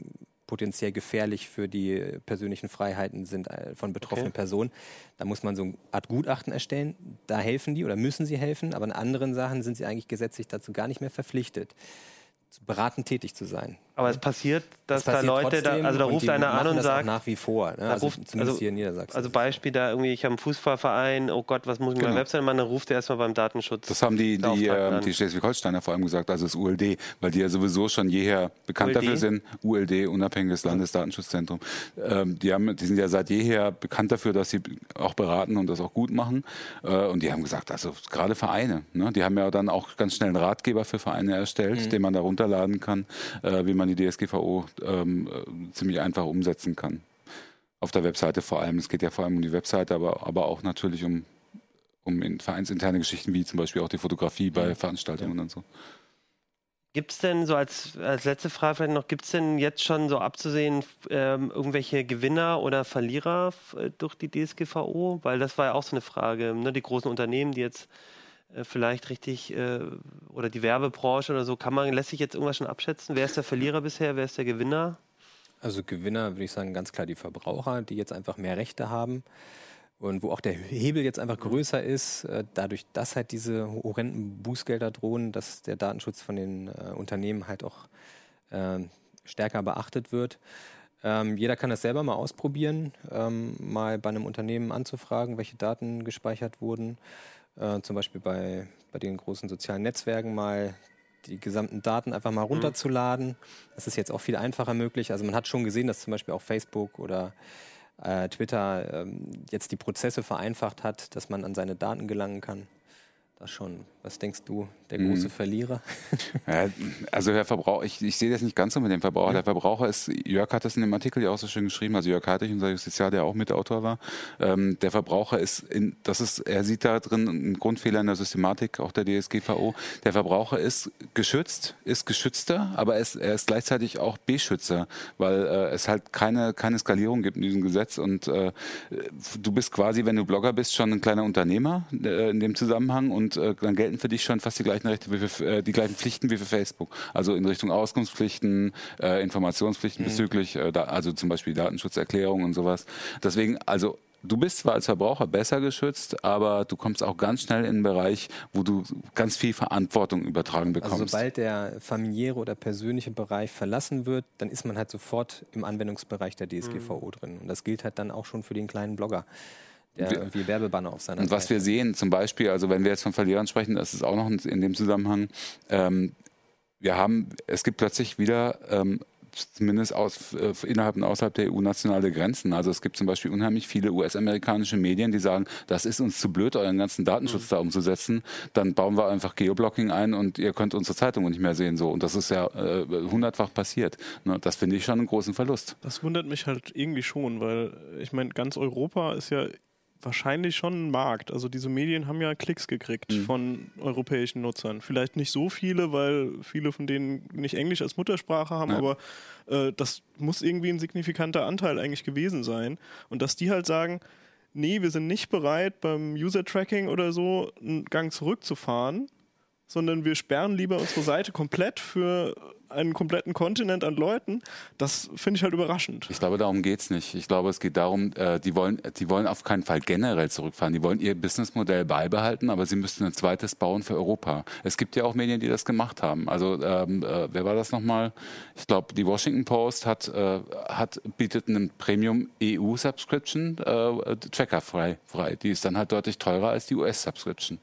potenziell gefährlich für die persönlichen Freiheiten sind äh, von betroffenen Okay. Personen. Da muss man so eine Art Gutachten erstellen. Da helfen die oder müssen sie helfen, aber in anderen Sachen sind sie eigentlich gesetzlich dazu gar nicht mehr verpflichtet, beratend tätig zu sein. Aber es passiert, dass Das da passiert Leute, da, also da ruft einer an und sagt, nach wie vor, ne? da also ruft- zumindest also- hier in Niedersachsen. also Beispiel da irgendwie, ich habe einen Fußballverein, oh Gott, was muss ich mit Genau. meiner Webseite machen? Dann ruft er erstmal beim Datenschutz. Das haben die, die, an. die Schleswig-Holsteiner vor allem gesagt, also das ULD, weil die ja sowieso schon jeher bekannt ULD? dafür sind. ULD, Unabhängiges Landesdatenschutzzentrum. Ähm, die, haben, die sind ja seit jeher bekannt dafür, dass sie auch beraten und das auch gut machen. Äh, und die haben gesagt, also gerade Vereine, ne, die haben ja dann auch ganz schnell einen Ratgeber für Vereine erstellt, Mhm. den man da runterladen kann, äh, wie man die DSGVO ähm, äh, ziemlich einfach umsetzen kann. Auf der Webseite vor allem. Es geht ja vor allem um die Webseite, aber, aber auch natürlich um, um in vereinsinterne Geschichten wie zum Beispiel auch die Fotografie bei Veranstaltungen und so. Gibt es denn so als, als letzte Frage vielleicht noch, gibt es denn jetzt schon so abzusehen ähm, irgendwelche Gewinner oder Verlierer äh, durch die DSGVO? Weil das war ja auch so eine Frage, ne? die großen Unternehmen, die jetzt vielleicht richtig äh, oder die Werbebranche oder so, kann man, lässt sich jetzt irgendwas schon abschätzen? Wer ist der Verlierer bisher, wer ist der Gewinner? Also Gewinner würde ich sagen ganz klar die Verbraucher, die jetzt einfach mehr Rechte haben und wo auch der Hebel jetzt einfach größer ist, äh, dadurch, dass halt diese horrenden Bußgelder drohen, dass der Datenschutz von den äh, Unternehmen halt auch äh, stärker beachtet wird. Ähm, jeder kann das selber mal ausprobieren, ähm, mal bei einem Unternehmen anzufragen, welche Daten gespeichert wurden. Äh, zum Beispiel bei, bei den großen sozialen Netzwerken mal die gesamten Daten einfach mal mhm. runterzuladen. Das ist jetzt auch viel einfacher möglich. Also man hat schon gesehen, dass zum Beispiel auch Facebook oder äh, Twitter ähm, jetzt die Prozesse vereinfacht hat, dass man an seine Daten gelangen kann. Das schon. Was denkst du, der große mhm. Verlierer? Ja, also der Verbraucher, ich, ich, sehe das nicht ganz so mit dem Verbraucher. Der Verbraucher ist, Jörg hat das in dem Artikel ja auch so schön geschrieben, also Jörg Hartig, unser Justiziar, der auch Mitautor war. Ähm, der Verbraucher ist, in, das ist, er sieht da drin einen Grundfehler in der Systematik, auch der DSGVO. Der Verbraucher ist geschützt, ist geschützter, aber er ist, er ist gleichzeitig auch Beschützer, weil äh, es halt keine, keine Skalierung gibt in diesem Gesetz und äh, du bist quasi, wenn du Blogger bist, schon ein kleiner Unternehmer äh, in dem Zusammenhang und äh, dann gelten für dich schon fast die gleichen Rechte, wie für, äh, die gleichen Pflichten wie für Facebook. Also in Richtung Auskunftspflichten, äh, Informationspflichten mhm. bezüglich, äh, da, also zum Beispiel Datenschutzerklärung und sowas. Deswegen, also du bist zwar als Verbraucher besser geschützt, aber du kommst auch ganz schnell in einen Bereich, wo du ganz viel Verantwortung übertragen also bekommst. Also sobald der familiäre oder persönliche Bereich verlassen wird, dann ist man halt sofort im Anwendungsbereich der DSGVO mhm. drin. Und das gilt halt dann auch schon für den kleinen Blogger der irgendwie Werbebanner auf seiner Und was Seite. wir sehen, zum Beispiel, also wenn wir jetzt von Verlierern sprechen, das ist auch noch in dem Zusammenhang, ähm, wir haben, es gibt plötzlich wieder ähm, zumindest aus, äh, innerhalb und außerhalb der EU nationale Grenzen. Also es gibt zum Beispiel unheimlich viele US-amerikanische Medien, die sagen, das ist uns zu blöd, euren ganzen Datenschutz mhm. da umzusetzen. Dann bauen wir einfach Geoblocking ein und ihr könnt unsere Zeitung nicht mehr sehen. So. Und das ist ja äh, hundertfach passiert. Ne? Das finde ich schon einen großen Verlust. Das wundert mich halt irgendwie schon, weil ich meine, ganz Europa ist ja wahrscheinlich schon ein Markt. Also diese Medien haben ja Klicks gekriegt mhm. von europäischen Nutzern. Vielleicht nicht so viele, weil viele von denen nicht Englisch als Muttersprache haben, ja. aber äh, das muss irgendwie ein signifikanter Anteil eigentlich gewesen sein. Und dass die halt sagen, nee, wir sind nicht bereit, beim User-Tracking oder so einen Gang zurückzufahren, sondern wir sperren lieber unsere Seite komplett für einen kompletten Kontinent an Leuten, das finde ich halt überraschend. Ich glaube, darum geht es nicht. Ich glaube, es geht darum, äh, die, wollen, die wollen auf keinen Fall generell zurückfahren. Die wollen ihr Businessmodell beibehalten, aber sie müssten ein zweites bauen für Europa. Es gibt ja auch Medien, die das gemacht haben. Also ähm, äh, wer war das nochmal? Ich glaube, die Washington Post hat, äh, hat bietet einen Premium EU-Subscription äh, Tracker frei, frei. Die ist dann halt deutlich teurer als die US-Subscription.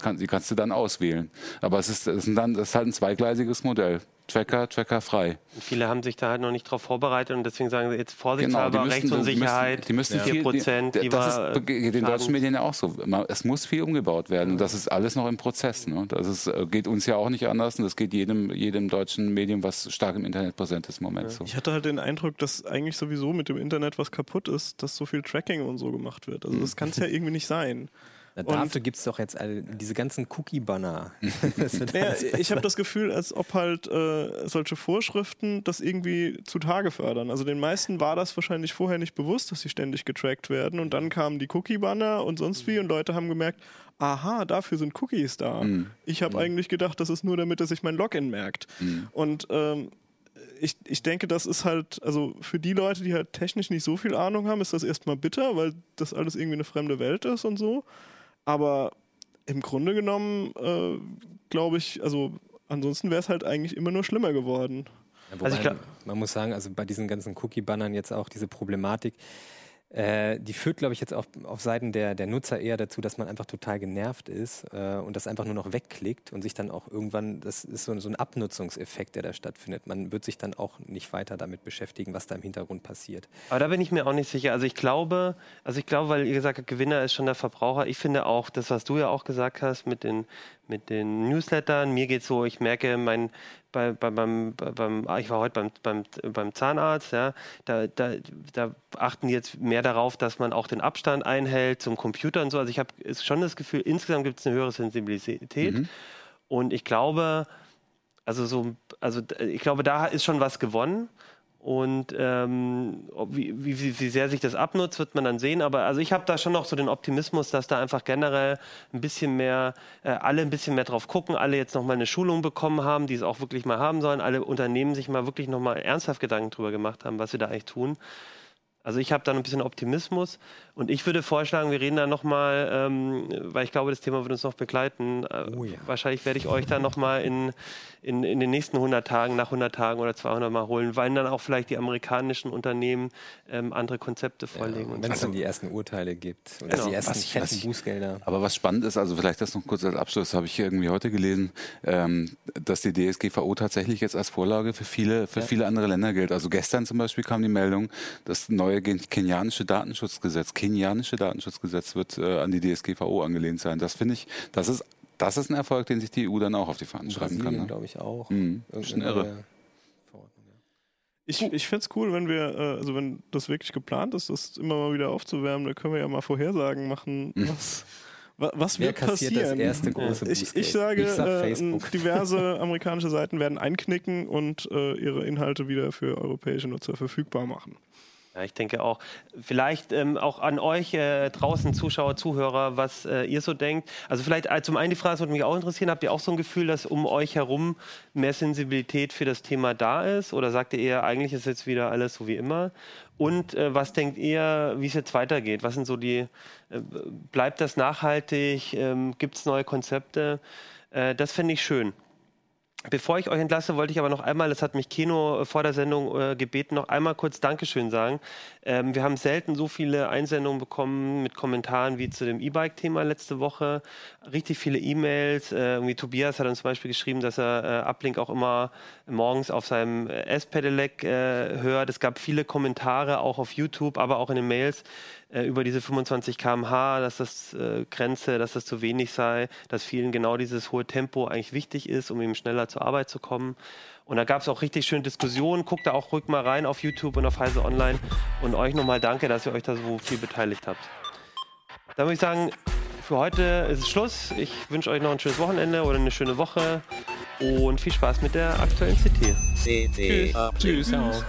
Kann, die kannst du dann auswählen. Aber es ist, es ist, dann, das ist halt ein zweigleisiges Modell. Tracker, Tracker frei. Viele haben sich da halt noch nicht darauf vorbereitet und deswegen sagen sie jetzt vorsichtshalber genau, Rechtsunsicherheit, die müssen, die müssen 4 Prozent. Die, das ist geht den deutschen Medien ja auch so. Es muss viel umgebaut werden und das ist alles noch im Prozess. Ne? Das ist, äh, geht uns ja auch nicht anders und das geht jedem, jedem deutschen Medium, was stark im Internet präsent ist im Moment ja. so. Ich hatte halt den Eindruck, dass eigentlich sowieso mit dem Internet was kaputt ist, dass so viel Tracking und so gemacht wird. Also das kann es ja irgendwie nicht sein. Na, dafür gibt es doch jetzt all, diese ganzen Cookie-Banner. naja, ich habe das Gefühl, als ob halt äh, solche Vorschriften das irgendwie zutage fördern. Also den meisten war das wahrscheinlich vorher nicht bewusst, dass sie ständig getrackt werden. Und dann kamen die Cookie-Banner und sonst wie und Leute haben gemerkt, aha, dafür sind Cookies da. Mhm. Ich habe mhm. eigentlich gedacht, das ist nur damit, dass sich mein Login merkt. Mhm. Und ähm, ich, ich denke, das ist halt, also für die Leute, die halt technisch nicht so viel Ahnung haben, ist das erstmal bitter, weil das alles irgendwie eine fremde Welt ist und so. Aber im Grunde genommen, äh, glaube ich, also ansonsten wäre es halt eigentlich immer nur schlimmer geworden. Ja, also glaub, man muss sagen, also bei diesen ganzen Cookie-Bannern jetzt auch diese Problematik, äh, die führt, glaube ich, jetzt auch auf Seiten der, der Nutzer eher dazu, dass man einfach total genervt ist äh, und das einfach nur noch wegklickt und sich dann auch irgendwann, das ist so, so, ein Abnutzungseffekt, der da stattfindet. Man wird sich dann auch nicht weiter damit beschäftigen, was da im Hintergrund passiert. Aber da bin ich mir auch nicht sicher. Also ich glaube, also ich glaube, weil ihr gesagt habt, Gewinner ist schon der Verbraucher. Ich finde auch, das, was du ja auch gesagt hast mit den, mit den Newslettern, mir geht es so, ich merke, mein, bei, bei, beim, beim, ah, ich war heute beim, beim, beim Zahnarzt, ja, da, da, da achten die jetzt mehr darauf, dass man auch den Abstand einhält zum Computer und so. Also ich habe schon das Gefühl, insgesamt gibt es eine höhere Sensibilität. Mhm. Und ich glaube, Also so, also ich glaube, da ist schon was gewonnen. Und ähm, wie, wie, wie sehr sich das abnutzt, wird man dann sehen. Aber also ich habe da schon noch so den Optimismus, dass da einfach generell ein bisschen mehr, äh, alle ein bisschen mehr drauf gucken, alle jetzt nochmal eine Schulung bekommen haben, die es auch wirklich mal haben sollen, alle Unternehmen sich mal wirklich nochmal ernsthaft Gedanken drüber gemacht haben, was sie da eigentlich tun. Also ich habe da ein bisschen Optimismus und ich würde vorschlagen, wir reden da nochmal, ähm, weil ich glaube, das Thema wird uns noch begleiten. Äh, oh ja. Wahrscheinlich werde ich euch da nochmal in, in, in den nächsten 100 Tagen, nach 100 Tagen oder 200 Mal holen, weil dann auch vielleicht die amerikanischen Unternehmen ähm, andere Konzepte vorlegen. Ja, Wenn es dann die ersten Urteile gibt oder genau. die ersten was, fetten was, Bußgelder. Aber was spannend ist, also vielleicht das noch kurz als Abschluss, habe ich irgendwie heute gelesen, ähm, dass die DSGVO tatsächlich jetzt als Vorlage für viele, für ja. viele andere Länder gilt. Also gestern zum Beispiel kam die Meldung, das neue kenianische Datenschutzgesetz, kenianische Datenschutzgesetz wird äh, an die DSGVO angelehnt sein. Das finde ich, das ist das ist ein Erfolg, den sich die EU dann auch auf die Fahnen schreiben kann. Ne? glaube ich auch. Mhm. Schon irre. Ich, ich fände es cool, wenn wir, äh, also wenn das wirklich geplant ist, das immer mal wieder aufzuwärmen, dann können wir ja mal Vorhersagen machen, mhm. was, was Wer wird passieren. Das erste große ich, ich sage, ich sag äh, diverse amerikanische Seiten werden einknicken und äh, ihre Inhalte wieder für europäische Nutzer verfügbar machen. Ja, ich denke auch. Vielleicht ähm, auch an euch äh, draußen, Zuschauer, Zuhörer, was äh, ihr so denkt. Also vielleicht äh, zum einen die Frage, das würde mich auch interessieren, habt ihr auch so ein Gefühl, dass um euch herum mehr Sensibilität für das Thema da ist? Oder sagt ihr eher, eigentlich ist jetzt wieder alles so wie immer? Und äh, was denkt ihr, wie es jetzt weitergeht? Was sind so die, äh, bleibt das nachhaltig? Ähm, Gibt es neue Konzepte? Äh, das fände ich schön. Bevor ich euch entlasse, wollte ich aber noch einmal, das hat mich Keno äh, vor der Sendung äh, gebeten, noch einmal kurz Dankeschön sagen. Ähm, wir haben selten so viele Einsendungen bekommen mit Kommentaren wie zu dem E-Bike-Thema letzte Woche. Richtig viele E-Mails. Äh, Tobias hat uns zum Beispiel geschrieben, dass er äh, Uplink auch immer morgens auf seinem äh, S-Pedelec äh, hört. Es gab viele Kommentare auch auf YouTube, aber auch in den Mails äh, über diese 25 km/h, dass das äh, Grenze, dass das zu wenig sei, dass vielen genau dieses hohe Tempo eigentlich wichtig ist, um eben schneller zur Arbeit zu kommen. Und da gab es auch richtig schöne Diskussionen. Guckt da auch ruhig mal rein auf YouTube und auf Heise Online. Und euch nochmal danke, dass ihr euch da so viel beteiligt habt. Dann würde ich sagen, für heute ist es Schluss. Ich wünsche euch noch ein schönes Wochenende oder eine schöne Woche und viel Spaß mit der aktuellen CT. CT. Tschüss. Tschüss. Tschüss.